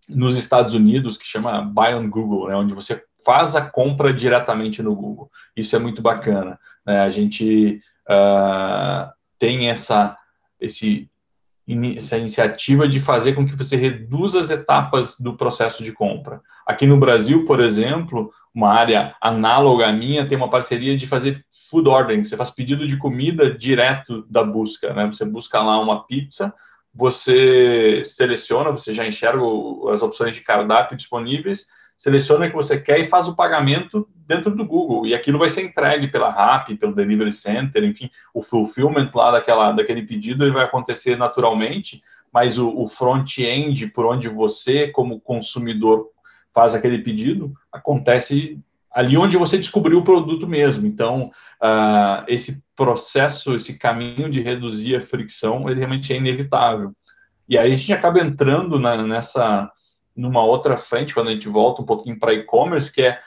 nos Estados Unidos que chama Buy on Google, né, onde você faz a compra diretamente no Google. Isso é muito bacana. Né? A gente uh, tem essa, esse, essa iniciativa de fazer com que você reduza as etapas do processo de compra. Aqui no Brasil, por exemplo, uma área análoga à minha tem uma parceria de fazer food ordering. Você faz pedido de comida direto da busca, né? Você busca lá uma pizza, você seleciona, você já enxerga as opções de cardápio disponíveis, seleciona o que você quer e faz o pagamento dentro do Google. E aquilo vai ser entregue pela RAP, pelo Delivery Center, enfim, o fulfillment lá daquela, daquele pedido ele vai acontecer naturalmente, mas o, o front-end, por onde você, como consumidor, faz aquele pedido, acontece ali onde você descobriu o produto mesmo. Então, uh, esse processo, esse caminho de reduzir a fricção, ele realmente é inevitável. E aí a gente acaba entrando na, nessa numa outra frente, quando a gente volta um pouquinho para e-commerce, que é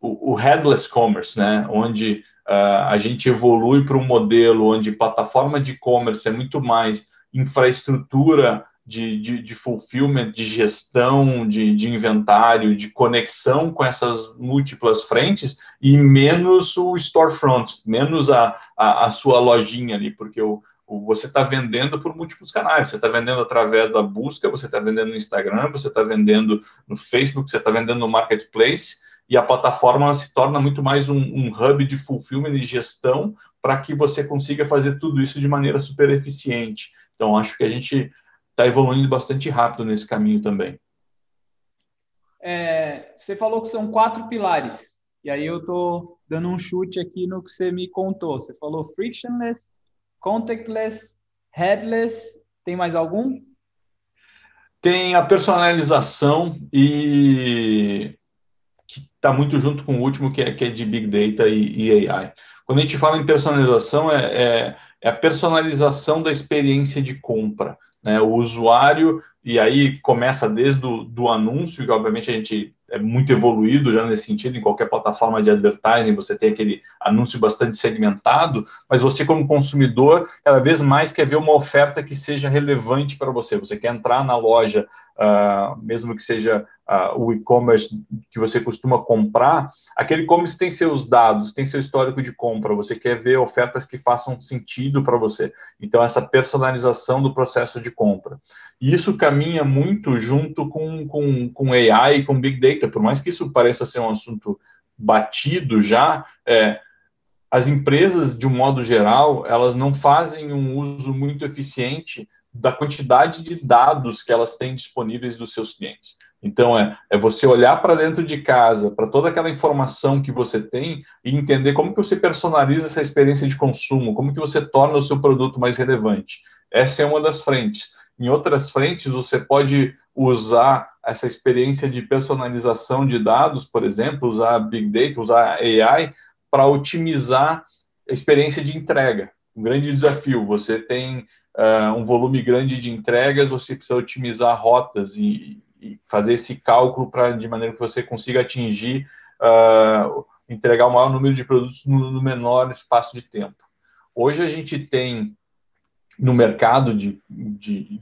o, o, headless commerce, né? onde uh, a gente evolui para um modelo onde plataforma de e-commerce é muito mais infraestrutura de, de, de fulfillment, de gestão, de, de, inventário, de conexão com essas múltiplas frentes e menos o storefront, menos a, a, a sua lojinha ali, porque o, você está vendendo por múltiplos canais. Você está vendendo através da busca, você está vendendo no Instagram, você está vendendo no Facebook, você está vendendo no Marketplace, e a plataforma se torna muito mais um, um hub de fulfillment e gestão para que você consiga fazer tudo isso de maneira super eficiente. Então, acho que a gente está evoluindo bastante rápido nesse caminho também. É, você falou que são quatro pilares, e aí eu estou dando um chute aqui no que você me contou. Você falou frictionless, contactless, headless, tem mais algum? Tem a personalização e que está muito junto com o último, que é, que é de Big Data e, e AI. Quando a gente fala em personalização, é, é, é, a personalização da experiência de compra. Né? O usuário, e aí começa desde o do anúncio, que obviamente a gente é muito evoluído já nesse sentido, em qualquer plataforma de advertising você tem aquele anúncio bastante segmentado, mas você como consumidor, cada vez mais quer ver uma oferta que seja relevante para você. Você quer entrar na loja, uh, mesmo que seja uh, o e-commerce que você costuma comprar, aquele e-commerce tem seus dados, tem seu histórico de compra, você quer ver ofertas que façam sentido para você. Então, essa personalização do processo de compra. E isso caminha muito junto com, com, com AI e com Big Data, por mais que isso pareça ser um assunto batido já, é, as empresas, de um modo geral, elas não fazem um uso muito eficiente da quantidade de dados que elas têm disponíveis dos seus clientes. Então, é, é você olhar para dentro de casa, para toda aquela informação que você tem e entender como que você personaliza essa experiência de consumo, como que você torna o seu produto mais relevante. Essa é uma das frentes. Em outras frentes, você pode usar essa experiência de personalização de dados, por exemplo, usar Big Data, usar AI para otimizar a experiência de entrega. Um grande desafio. Você tem uh, um volume grande de entregas, você precisa otimizar rotas e, fazer esse cálculo para de maneira que você consiga atingir, uh, entregar o maior número de produtos no, no menor espaço de tempo. Hoje a gente tem no mercado de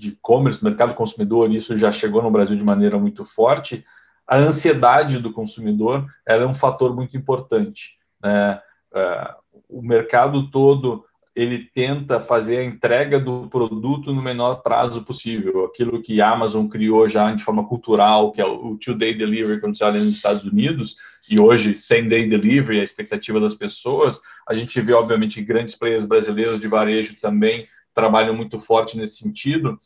e-commerce, mercado consumidor, isso já chegou no Brasil de maneira muito forte, a ansiedade do consumidor é um fator muito importante. Né? Uh, o mercado todo ele tenta fazer a entrega do produto no menor prazo possível. Aquilo que a Amazon criou já de forma cultural, que é o two-day delivery, quando você olha nos Estados Unidos, e hoje same-day delivery, a expectativa das pessoas, a gente vê, obviamente, grandes players brasileiros de varejo também trabalham muito forte nesse sentido,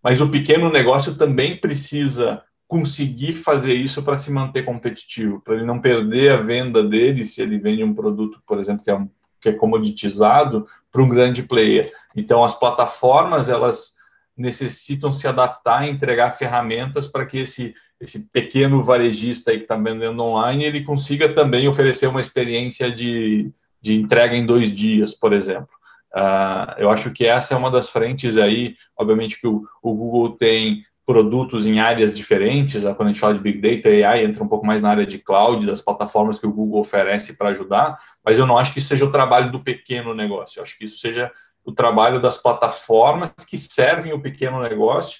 mas o pequeno negócio também precisa conseguir fazer isso para se manter competitivo, para ele não perder a venda dele se ele vende um produto, por exemplo, que é, um, que é comoditizado para um grande player. Então, as plataformas elas necessitam se adaptar e entregar ferramentas para que esse, esse pequeno varejista aí que está vendendo online ele consiga também oferecer uma experiência de, de entrega em dois dias, por exemplo. Uh, eu acho que essa é uma das frentes aí, obviamente que o, o Google tem produtos em áreas diferentes, quando a gente fala de Big Data, AI entra um pouco mais na área de cloud, das plataformas que o Google oferece para ajudar, mas eu não acho que isso seja o trabalho do pequeno negócio, eu acho que isso seja o trabalho das plataformas que servem o pequeno negócio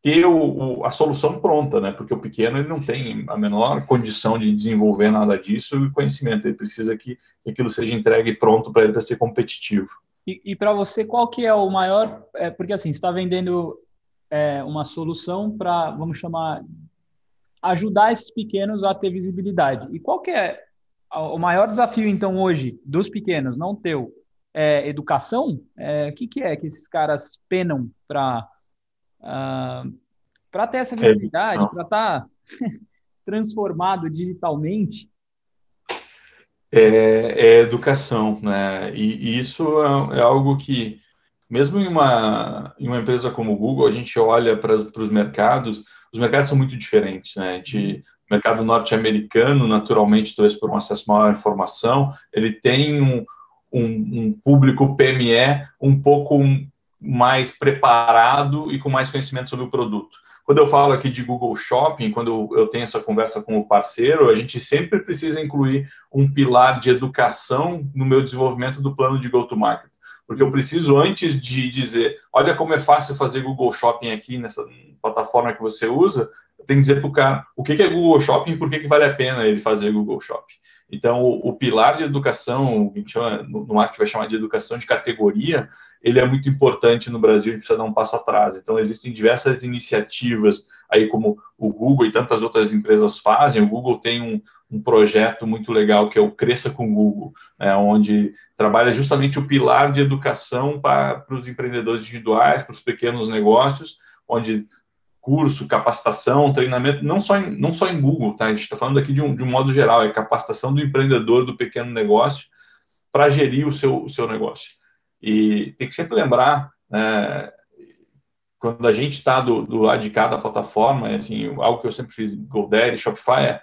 ter o, o, a solução pronta, né? Porque o pequeno ele não tem a menor condição de desenvolver nada disso e conhecimento, ele precisa que, que aquilo seja entregue pronto para ele para ser competitivo. E, e para você, qual que é o maior? É, porque assim, está vendendo é, uma solução para, vamos chamar, ajudar esses pequenos a ter visibilidade. E qual que é o maior desafio, então, hoje, dos pequenos, não teu? É, educação? É, o que, que é que esses caras penam para uh, para ter essa é, visibilidade, para estar tá transformado digitalmente? É, é, educação, né? E, e isso é, é, algo que mesmo em uma, em uma empresa como o Google, a gente olha para os mercados, os mercados são muito diferentes, né? Gente, o mercado norte-americano, naturalmente, talvez por um acesso maior à informação, ele tem um, um, um público PME um pouco mais preparado e com mais conhecimento sobre o produto. Quando eu falo aqui de Google Shopping, quando eu tenho essa conversa com o parceiro, a gente sempre precisa incluir um pilar de educação no meu desenvolvimento do plano de go-to-market porque eu preciso, antes de dizer, olha como é fácil fazer Google Shopping aqui nessa plataforma que você usa, eu tenho que dizer para o cara o que é Google Shopping e por que, vale a pena ele fazer Google Shopping. Então, o, o pilar de educação, que chama, no marketing vai chamar de educação de categoria, ele é muito importante no Brasil e precisa dar um passo atrás. Então, existem diversas iniciativas aí, como o Google e tantas outras empresas fazem. O Google tem um, um projeto muito legal que é o Cresça com Google, né, onde trabalha justamente o pilar de educação para, para os empreendedores individuais, para os pequenos negócios, onde curso, capacitação, treinamento, não só em, não só em Google, tá? A gente está falando aqui de um, de um modo geral, é capacitação do empreendedor, do pequeno negócio, para gerir o seu, o seu negócio. E tem que sempre lembrar, né, quando a gente está do, do lado de cada plataforma, assim, algo que eu sempre fiz, GoDaddy, Shopify, é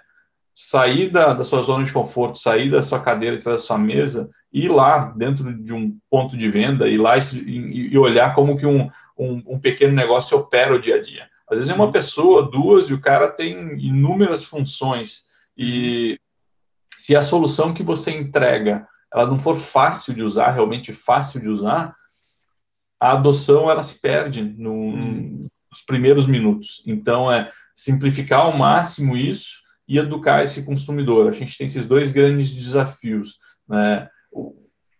sair da, da sua zona de conforto, sair da sua cadeira, da sua mesa, ir lá dentro de um ponto de venda, ir lá e, e olhar como que um, um, um, pequeno negócio opera o dia a dia. Às vezes é uma pessoa, duas, e o cara tem inúmeras funções. E se a solução que você entrega ela não for fácil de usar, realmente fácil de usar, a adoção ela se perde no, hum. nos primeiros minutos. Então, é simplificar ao máximo isso e educar esse consumidor. A gente tem esses dois grandes desafios. Né?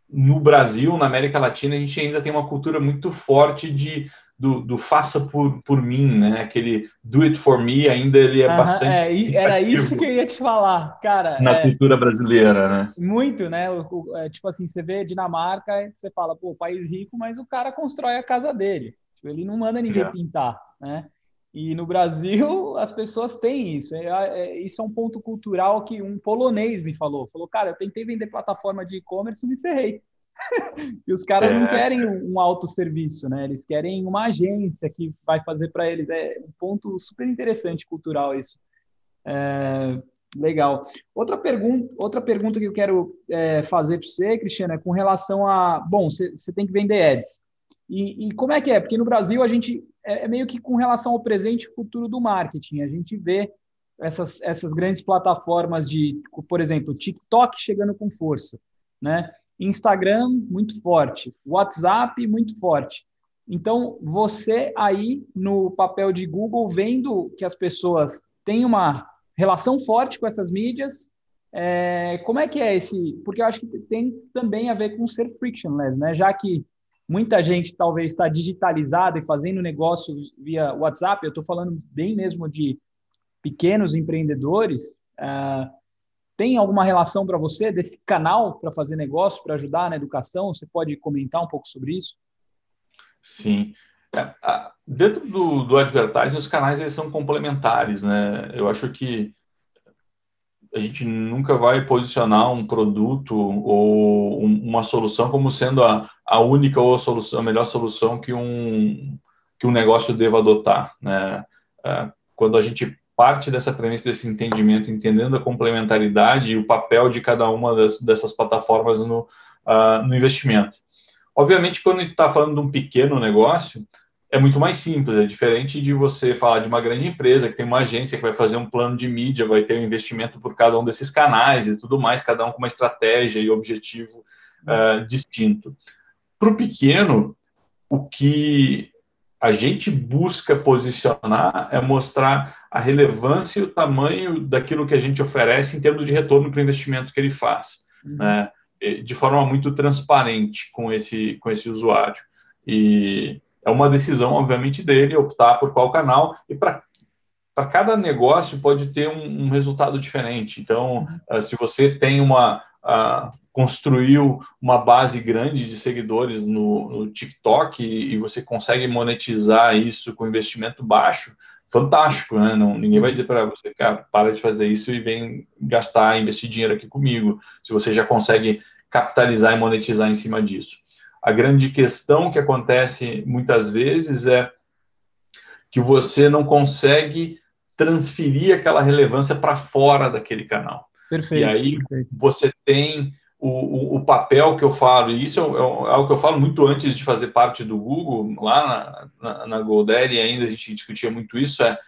No Brasil, na América Latina, a gente ainda tem uma cultura muito forte de do, do, faça por, por mim, né? Aquele do it for me ainda ele é bastante. É, era isso que eu ia te falar, cara. Na é, cultura brasileira, né? Muito, né? O, o, é, tipo assim, você vê Dinamarca, você fala, pô, país rico, mas o cara constrói a casa dele. Tipo, ele não manda ninguém é. pintar, né? E no Brasil as pessoas têm isso. É, é, isso é um ponto cultural que um polonês me falou. Falou, cara, eu tentei vender plataforma de e-commerce e me ferrei. e os caras é. não querem um autosserviço, né? Eles querem uma agência que vai fazer para eles. É um ponto super interessante cultural isso. É, legal. Outra pergunta, outra pergunta que eu quero é, fazer para você, Cristiano, é com relação a. Bom, você tem que vender ads. E, e, como é que é? Porque no Brasil a gente é, é meio que com relação ao presente e futuro do marketing. A gente vê essas, essas grandes plataformas de, por exemplo, TikTok chegando com força, né? Instagram muito forte, WhatsApp muito forte. Então, você aí no papel de Google, vendo que as pessoas têm uma relação forte com essas mídias, é, como é que é esse? Porque eu acho que tem também a ver com ser frictionless, né? Já que muita gente talvez está digitalizada e fazendo negócio via WhatsApp, eu estou falando bem mesmo de pequenos empreendedores, uh, tem alguma relação para você desse canal para fazer negócio, para ajudar na educação? Você pode comentar um pouco sobre isso? Sim. É, dentro do, do advertising, os canais eles são complementares, né? Eu acho que a gente nunca vai posicionar um produto ou uma solução como sendo a, a única ou a, solução, a melhor solução que um, que um negócio deva adotar, né? É, quando a gente parte dessa premissa, desse entendimento, entendendo a complementaridade e o papel de cada uma das, dessas plataformas no, uh, no investimento. Obviamente, quando a gente está falando de um pequeno negócio, é muito mais simples, é diferente de você falar de uma grande empresa que tem uma agência que vai fazer um plano de mídia, vai ter um investimento por cada um desses canais e tudo mais, cada um com uma estratégia e objetivo uh, distinto. Para o pequeno, o que a gente busca posicionar é mostrar a relevância e o tamanho daquilo que a gente oferece em termos de retorno para o investimento que ele faz, uhum. né? de forma muito transparente com esse, com esse usuário. E é uma decisão, obviamente, dele optar por qual canal e para para cada negócio pode ter um, um resultado diferente. Então, uh, se você tem uma uh, construiu uma base grande de seguidores no, no TikTok e, e, você consegue monetizar isso com investimento baixo, fantástico, né? Não, ninguém vai dizer para você, cara, para de fazer isso e vem gastar, investir dinheiro aqui comigo, se você já consegue capitalizar e monetizar em cima disso. A grande questão que acontece muitas vezes é que você não consegue transferir aquela relevância para fora daquele canal. Perfeito. E aí perfeito. você tem o, o, o, papel que eu falo, e isso é, é, algo que eu falo muito antes de fazer parte do Google, lá na, na, na GoDaddy ainda a gente discutia muito isso, é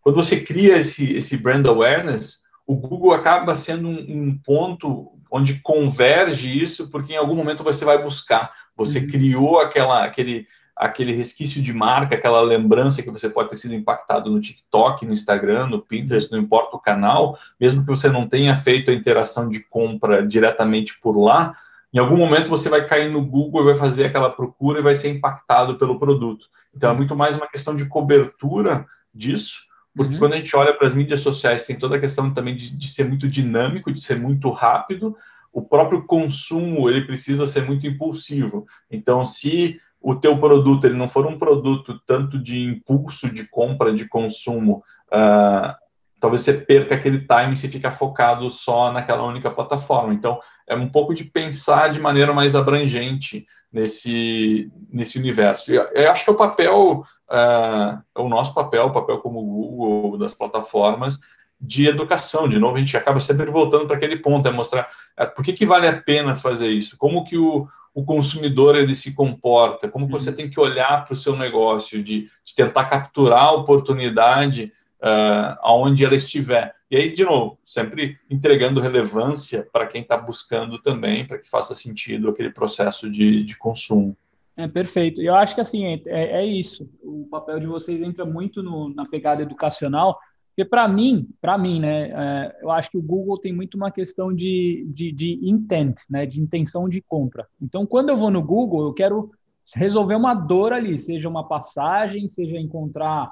quando você cria esse, esse brand awareness, o Google acaba sendo um, um ponto onde converge isso, porque em algum momento você vai buscar. Você uhum. criou aquela, aquele, aquele resquício de marca, aquela lembrança que você pode ter sido impactado no TikTok, no Instagram, no Pinterest, não importa o canal, mesmo que você não tenha feito a interação de compra diretamente por lá, em algum momento você vai cair no Google e vai fazer aquela procura e vai ser impactado pelo produto. Então é muito mais uma questão de cobertura disso, porque uhum. quando a gente olha para as mídias sociais, tem toda a questão também de, de ser muito dinâmico, de ser muito rápido, o próprio consumo ele precisa ser muito impulsivo. Então, se o teu produto ele não for um produto tanto de impulso de compra, de consumo, uh, talvez você perca aquele time se ficar focado só naquela única plataforma. Então, é um pouco de pensar de maneira mais abrangente nesse, nesse universo. Eu, eu acho que é o papel, uh, o nosso papel, o papel como Google, das plataformas, de educação. De novo, a gente acaba sempre voltando para aquele ponto, é mostrar uh, por que, que vale a pena fazer isso, como que o, o consumidor ele se comporta, como você uhum. tem que olhar para o seu negócio, de, de, tentar capturar a oportunidade uh, aonde ela estiver. E aí, de novo, sempre entregando relevância para quem está buscando também, para que faça sentido aquele processo de, de consumo. É perfeito. Eu acho que assim é, é, isso. O papel de vocês entra muito no, na pegada educacional, porque para mim, para mim, né, é, eu acho que o Google tem muito uma questão de, de, de, intent, né, de intenção de compra. Então, quando eu vou no Google, eu quero resolver uma dor ali, seja uma passagem, seja encontrar,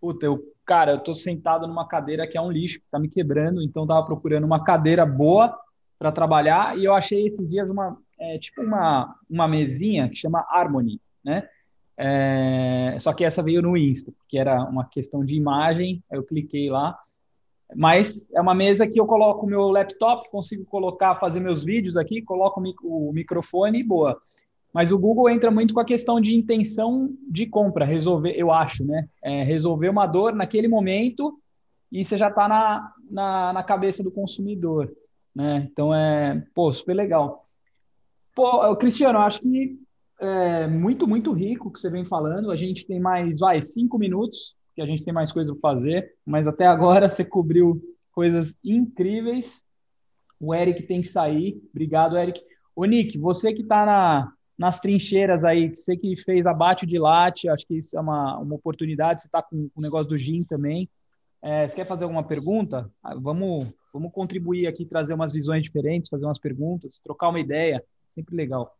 puta, eu, cara, eu tô sentado numa cadeira que é um lixo, que tá me quebrando, então tava procurando uma cadeira boa para trabalhar e eu achei esses dias uma, é, tipo uma, uma mesinha que chama Harmony, né? É, só que essa veio no Insta, que era uma questão de imagem, eu cliquei lá. Mas é uma mesa que eu coloco o meu laptop, consigo colocar, fazer meus vídeos aqui, coloco o microfone e boa. Mas o Google entra muito com a questão de intenção de compra, resolver, eu acho, né? É resolver uma dor naquele momento e você já está na, na, na, cabeça do consumidor, né? Então é, pô, super legal. Pô, Cristiano, acho que é muito, muito rico o que você vem falando. A gente tem mais, vai, cinco minutos que a gente tem mais coisa para fazer, mas até agora você cobriu coisas incríveis. O Eric tem que sair. Obrigado, Eric. Ô, Nick, você que está na, nas trincheiras aí, você que fez abate de latte, acho que isso é uma, uma oportunidade. Você está com o negócio do gin também. É, você quer fazer alguma pergunta? Ah, vamos, vamos contribuir aqui, trazer umas visões diferentes, fazer umas perguntas, trocar uma ideia. Sempre legal.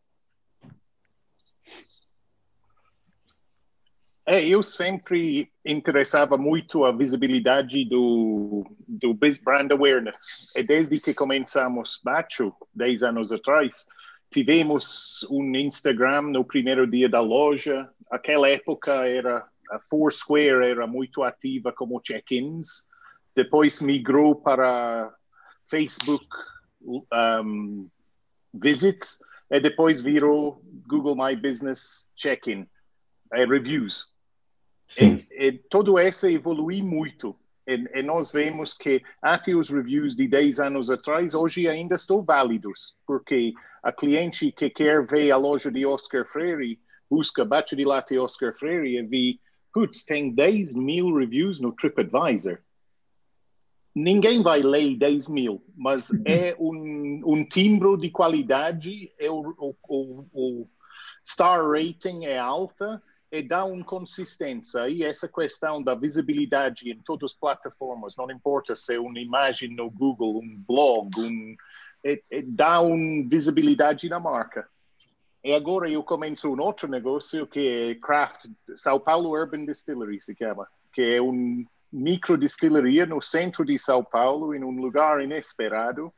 É, eu sempre interessava muito a visibilidade do, do brand awareness. E desde que começamos Bacho, 10 anos atrás, tivemos um Instagram no primeiro dia da loja. Aquela época era a Foursquare era muito ativa como check-ins. Depois migrou para Facebook um, visits e depois virou Google My Business check-in, é, reviews. Sim. E, e todo esse evoluiu muito. E, e, nós vemos que até os reviews de 10 anos atrás, hoje ainda estão válidos, porque a cliente que quer ver a loja de Oscar Freire busca bate de latte Oscar Freire e vê, putz, tem 10 mil reviews no TripAdvisor. Ninguém vai ler 10 mil, mas é um, um timbre de qualidade, é o, o, o, o star rating é alta, e dá uma consistência. E essa questão da visibilidade em todas as plataformas, não importa se é uma imagem no Google, um blog, um, é, é, dá uma visibilidade na marca. E agora eu começo um outro negócio que é Craft, São Paulo Urban Distillery se chama, que é um micro destileria no centro de São Paulo, em um lugar inesperado,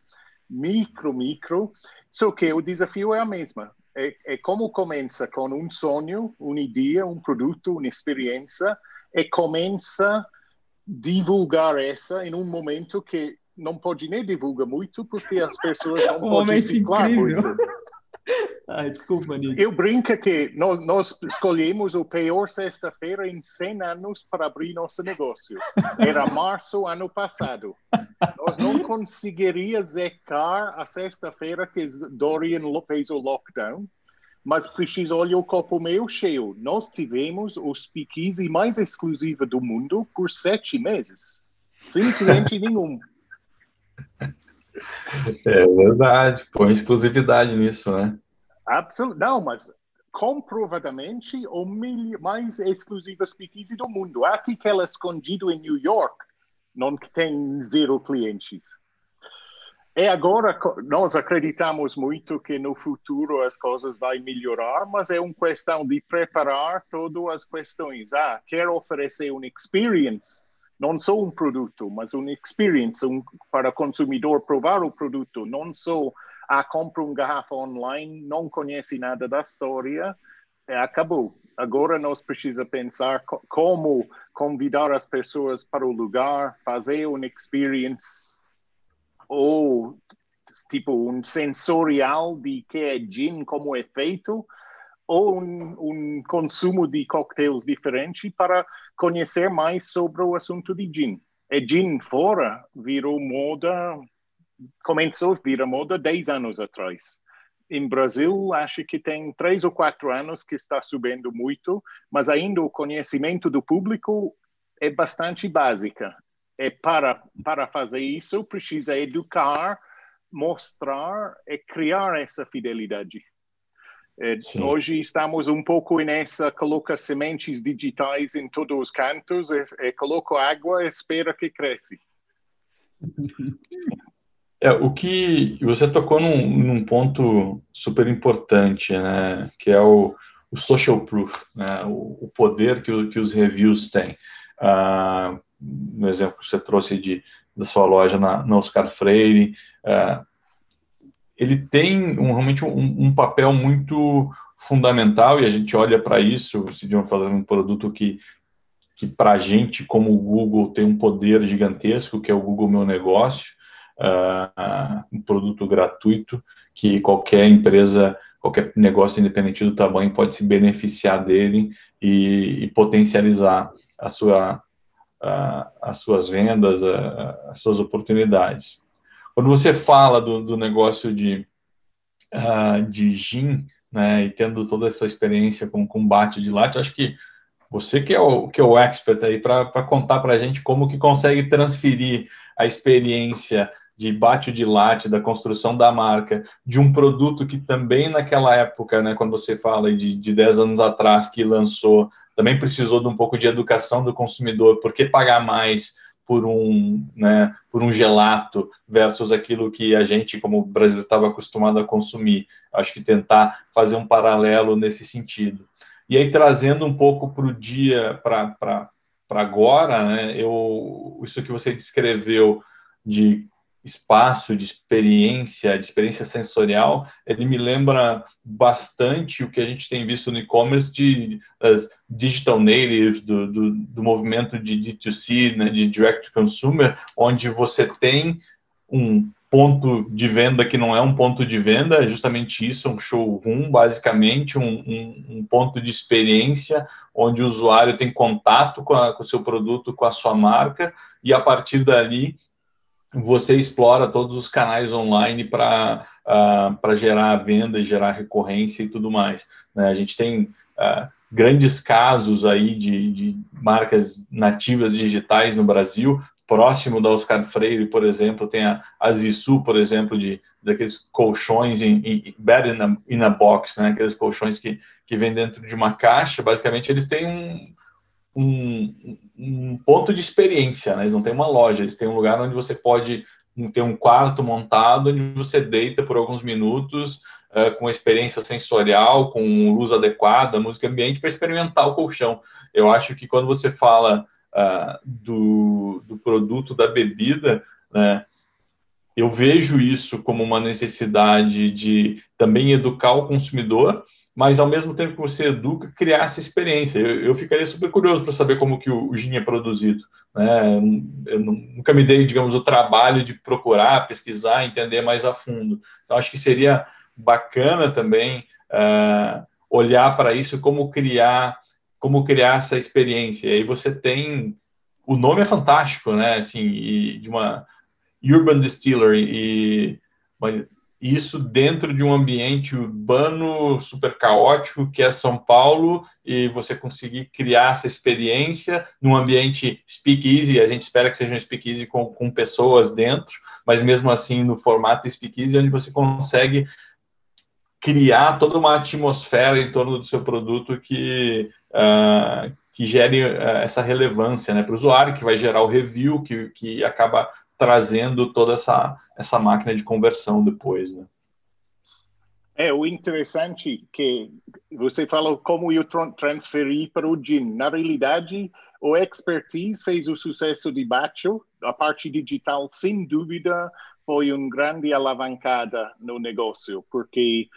micro, micro, só que o desafio é a mesma é, é como começa com um sonho, uma ideia, um produto, uma experiência, e começa a divulgar essa em um momento que não pode nem divulgar muito, porque as pessoas não um podem ciclar muito. Ai, desculpa, Nick. Eu brinco que nós, nós escolhemos o pior sexta-feira em 100 anos para abrir nosso negócio. Era março ano passado. Nós não conseguiríamos zecar a sexta-feira que Dorian fez o lockdown, mas preciso olhar o copo meio cheio. Nós tivemos o speakeasy mais exclusivo do mundo por sete meses, sem cliente nenhum. É verdade, põe exclusividade nisso, né? Absolutamente. Não, mas comprovadamente o mais exclusivo speakeasy do mundo. Até que ela é escondido em New York, não tem zero clientes. E agora nós acreditamos muito que no futuro as coisas vão melhorar, mas é uma questão de preparar todas as questões. Ah, quero oferecer uma experience não só um produto, mas uma experience um, para o consumidor provar o produto, não só ah, compra um garrafa online, não conhece nada da história, é, acabou. Agora nós precisamos pensar co como convidar as pessoas para o lugar, fazer uma experience ou tipo um sensorial de que é gin, como é feito, ou um, um consumo de coquetéis diferente para conhecer mais sobre o assunto de gin. E gin fora virou moda, começou a virar moda 10 anos atrás. Em Brasil, acho que tem três ou quatro anos que está subindo muito, mas ainda o conhecimento do público é bastante básica. E para, para fazer isso, precisa educar, mostrar e criar essa fidelidade. É, hoje estamos um pouco nessa, coloca sementes digitais em todos os cantos, e, e coloca água e espera que cresce. É, o que você tocou num, num, ponto super importante, né, que é o, o social proof, né, o, o poder que, o, que, os reviews têm. Ah, no exemplo que você trouxe de, da sua loja na, na Oscar Freire, ah, ele tem um, realmente um, um, papel muito fundamental e a gente olha para isso, se de fazendo um produto que que para a gente, como o Google, tem um poder gigantesco, que é o Google Meu Negócio, uh, um produto gratuito que qualquer empresa, qualquer negócio independente do tamanho pode se beneficiar dele e, e potencializar a sua, uh, as suas vendas, uh, as suas oportunidades. Quando você fala do, do negócio de, de gin, né, e tendo toda essa experiência com, com bate de latte, acho que você que é o, que é o expert aí para contar para a gente como que consegue transferir a experiência de bate de latte, da construção da marca, de um produto que também naquela época, né, quando você fala de, de 10 anos atrás que lançou, também precisou de um pouco de educação do consumidor, por que pagar mais por um, né, por um gelato versus aquilo que a gente, como brasileiro, estava acostumado a consumir. Acho que tentar fazer um paralelo nesse sentido. E aí, trazendo um pouco para o dia, para agora, né, eu, isso que você descreveu de espaço de experiência, de experiência sensorial, ele me lembra bastante o que a gente tem visto no e-commerce de as digital natives, do, do, do movimento de D2C, né, de direct to consumer, onde você tem um ponto de venda que não é um ponto de venda, é justamente isso, um showroom, basicamente, um, um, um ponto de experiência, onde o usuário tem contato com, a, com o seu produto, com a sua marca, e a partir dali você explora todos os canais online para uh, para gerar venda gerar recorrência e tudo mais. Né? A gente tem uh, grandes casos aí de, de, marcas nativas digitais no Brasil, próximo da Oscar Freire, por exemplo, tem a, a Zissu, por exemplo, de daqueles colchões em, em bed in a, in a box, né? aqueles colchões que, que vêm dentro de uma caixa, basicamente eles têm um um, um, ponto de experiência, né? Eles não têm uma loja, eles têm um lugar onde você pode ter um quarto montado, onde você deita por alguns minutos, uh, com experiência sensorial, com luz adequada, música ambiente, para experimentar o colchão. Eu acho que quando você fala uh, do, do produto da bebida, né? Eu vejo isso como uma necessidade de também educar o consumidor, mas ao mesmo tempo que você educa, criar essa experiência. Eu, eu ficaria super curioso para saber como que o, o gin é produzido. Né? Eu nunca me dei, digamos, o trabalho de procurar, pesquisar, entender mais a fundo. Então, acho que seria bacana também uh, olhar para isso, como criar, como criar essa experiência. E aí você tem, o nome é fantástico, né? Assim, de uma urban distillery e isso dentro de um ambiente urbano super caótico que é São Paulo e você conseguir criar essa experiência num ambiente speakeasy, a gente espera que seja um speakeasy com, com pessoas dentro, mas mesmo assim no formato speakeasy, onde você consegue criar toda uma atmosfera em torno do seu produto que, uh, que gere uh, essa relevância né, para o usuário, que vai gerar o review, que, que acaba trazendo toda essa, essa máquina de conversão depois, né? É, o interessante que você falou como eu transferi para o GIN. Na realidade, o expertise fez o sucesso de Bacho. A parte digital, sem dúvida, foi uma grande alavancada no negócio, porque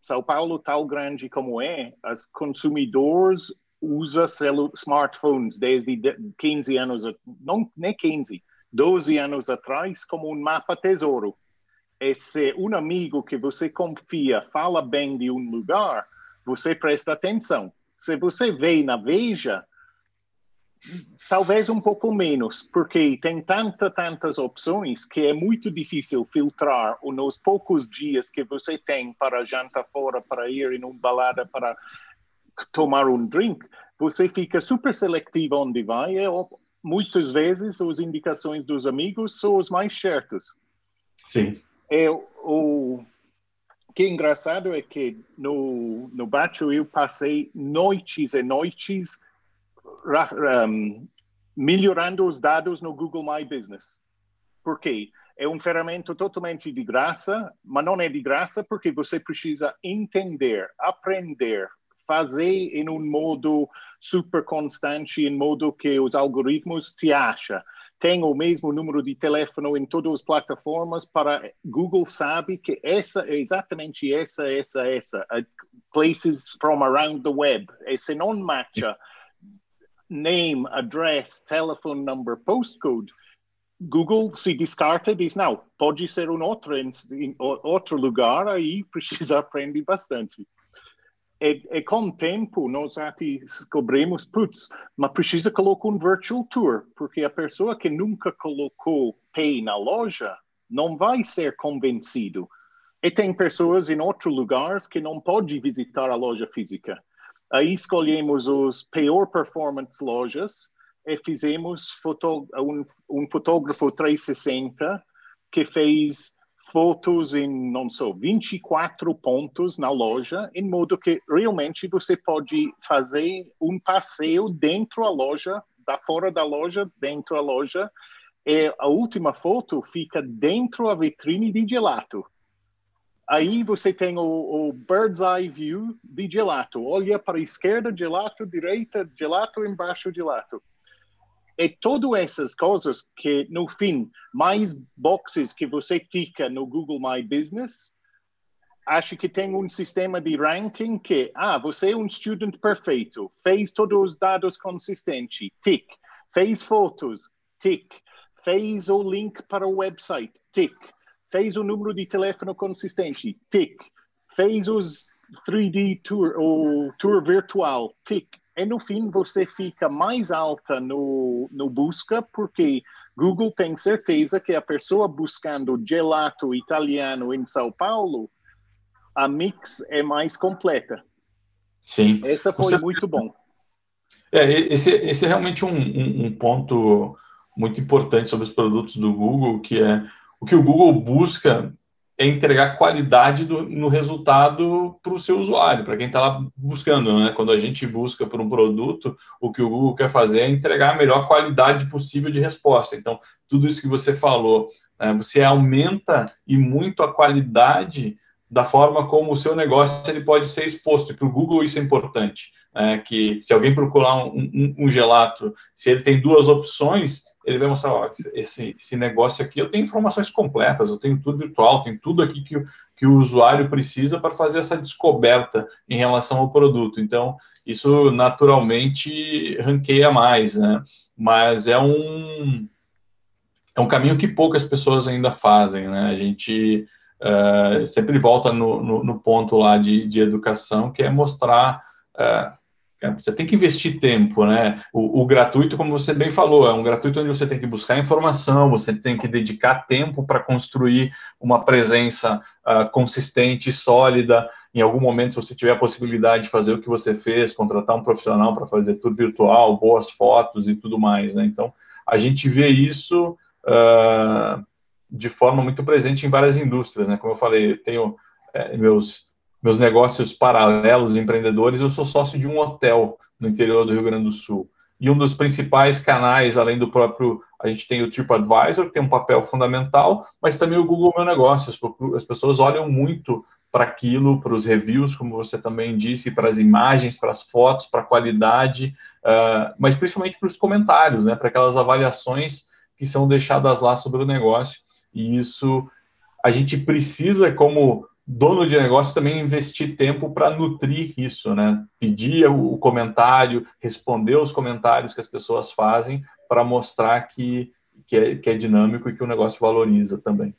São Paulo, tal grande como é, os consumidores usam smartphones desde 15 anos, não nem 15, 12 anos atrás como um mapa tesouro. E se um amigo que você confia fala bem de um lugar, você presta atenção. Se você vê na Veja, talvez um pouco menos, porque tem tantas, tantas opções que é muito difícil filtrar nos poucos dias que você tem para jantar fora, para ir em uma balada, para tomar um drink, você fica super seletivo onde vai e muitas vezes as indicações dos amigos são os mais certos. Sim. É, o que é engraçado é que no, no Bacho eu passei noites e noites um, melhorando os dados no Google My Business. Por quê? É um ferramenta totalmente de graça, mas não é de graça porque você precisa entender, aprender, fazer em um modo super constante, em modo que os algoritmos te acham. Tem o mesmo número de telefone em todas as plataformas para Google sabe que essa é exatamente essa, essa, essa. Places from around the web. E se não matcha name, address, telephone number, postcode, Google se descarta e diz, não, pode ser um outro, em, em outro lugar, aí precisa aprender bastante. E, e, com o tempo, nós descobrimos, putz, mas precisa colocar um virtual tour, porque a pessoa que nunca colocou Pay na loja não vai ser convencido. E tem pessoas em outros lugares que não podem visitar a loja física. Aí escolhemos os pior performance lojas e fizemos um, um fotógrafo 360 que fez fotos em, não sei, 24 pontos na loja, em modo que realmente você pode fazer um passeio dentro da loja, da fora da loja, dentro da loja, e a última foto fica dentro da vitrine de gelato. Aí você tem o, o, bird's eye view de gelato. Olha para a esquerda, gelato, direita, gelato, embaixo, gelato. E todas essas coisas que, no fim, mais boxes que você tica no Google My Business, acho que tem um sistema de ranking que, ah, você é um estudante perfeito, fez todos os dados consistentes, tick, fez fotos, tick, fez o link para o website, tick, fez o número de telefone consistente, tick, fez os 3D tour, o tour virtual, tick. E no fim você fica mais alta no, no busca, porque Google tem certeza que a pessoa buscando gelato italiano em São Paulo, a mix é mais completa. Sim. Essa foi muito bom. É, esse, esse é realmente um, um, um ponto muito importante sobre os produtos do Google, que é o que o Google busca é entregar qualidade do, no resultado para o seu usuário, para quem está lá buscando. Né? Quando a gente busca por um produto, o que o Google quer fazer é entregar a melhor qualidade possível de resposta. Então, tudo isso que você falou, né? você aumenta e muito a qualidade da forma como o seu negócio ele pode ser exposto. E para o Google isso é importante. Né? Que se alguém procurar um, um, um gelato, se ele tem duas opções, ele vai mostrar, ó, esse, esse negócio aqui, eu tenho informações completas, eu tenho tudo virtual, tem tudo aqui que, que o usuário precisa para fazer essa descoberta em relação ao produto. Então, isso naturalmente ranqueia mais, né? Mas é um, é um caminho que poucas pessoas ainda fazem, né? A gente uh, sempre volta no, no, no, ponto lá de, de educação, que é mostrar... Uh, você tem que investir tempo, né? O, o, gratuito, como você bem falou, é um gratuito onde você tem que buscar informação, você tem que dedicar tempo para construir uma presença uh, consistente, sólida. Em algum momento, se você tiver a possibilidade de fazer o que você fez, contratar um profissional para fazer tudo virtual, boas fotos e tudo mais, né? Então, a gente vê isso uh, de forma muito presente em várias indústrias, né? Como eu falei, eu tenho é, meus meus negócios paralelos, empreendedores, eu sou sócio de um hotel no interior do Rio Grande do Sul. E um dos principais canais, além do próprio, a gente tem o TripAdvisor, que tem um papel fundamental, mas também o Google Meu Negócio. As pessoas olham muito para aquilo, para os reviews, como você também disse, para as imagens, para as fotos, para a qualidade, uh, mas principalmente para os comentários, né, para aquelas avaliações que são deixadas lá sobre o negócio. E isso a gente precisa, como dono de negócio também investir tempo para nutrir isso, né? Pedir o comentário, responder os comentários que as pessoas fazem para mostrar que, que é, que, é, dinâmico e que o negócio valoriza também.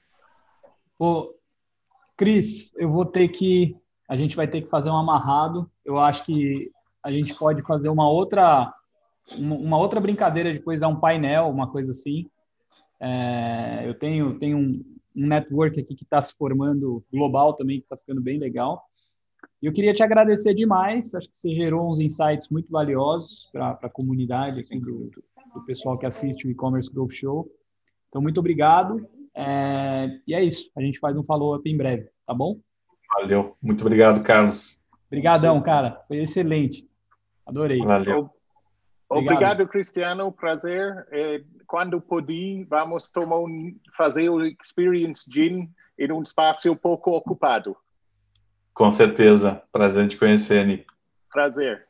Ô, Cris, eu vou ter que. A gente vai ter que fazer um amarrado. Eu acho que a gente pode fazer uma outra uma outra brincadeira depois é um painel, uma coisa assim. É, eu tenho, tenho um network aqui que está se formando global também, que está ficando bem legal. E eu queria te agradecer demais, acho que você gerou uns insights muito valiosos para a comunidade aqui do, do pessoal que assiste o e-commerce Growth Show. Então, muito obrigado. É, e é isso, a gente faz um follow-up em breve, tá bom? Valeu, muito obrigado, Carlos. Obrigadão, cara, foi excelente. Adorei. Valeu. Obrigado, Obrigado Cristiano, prazer. É, quando puder, vamos tomar um, fazer o Experience Gin em um espaço pouco ocupado. Com certeza. Prazer em te conhecer, Nick. Prazer.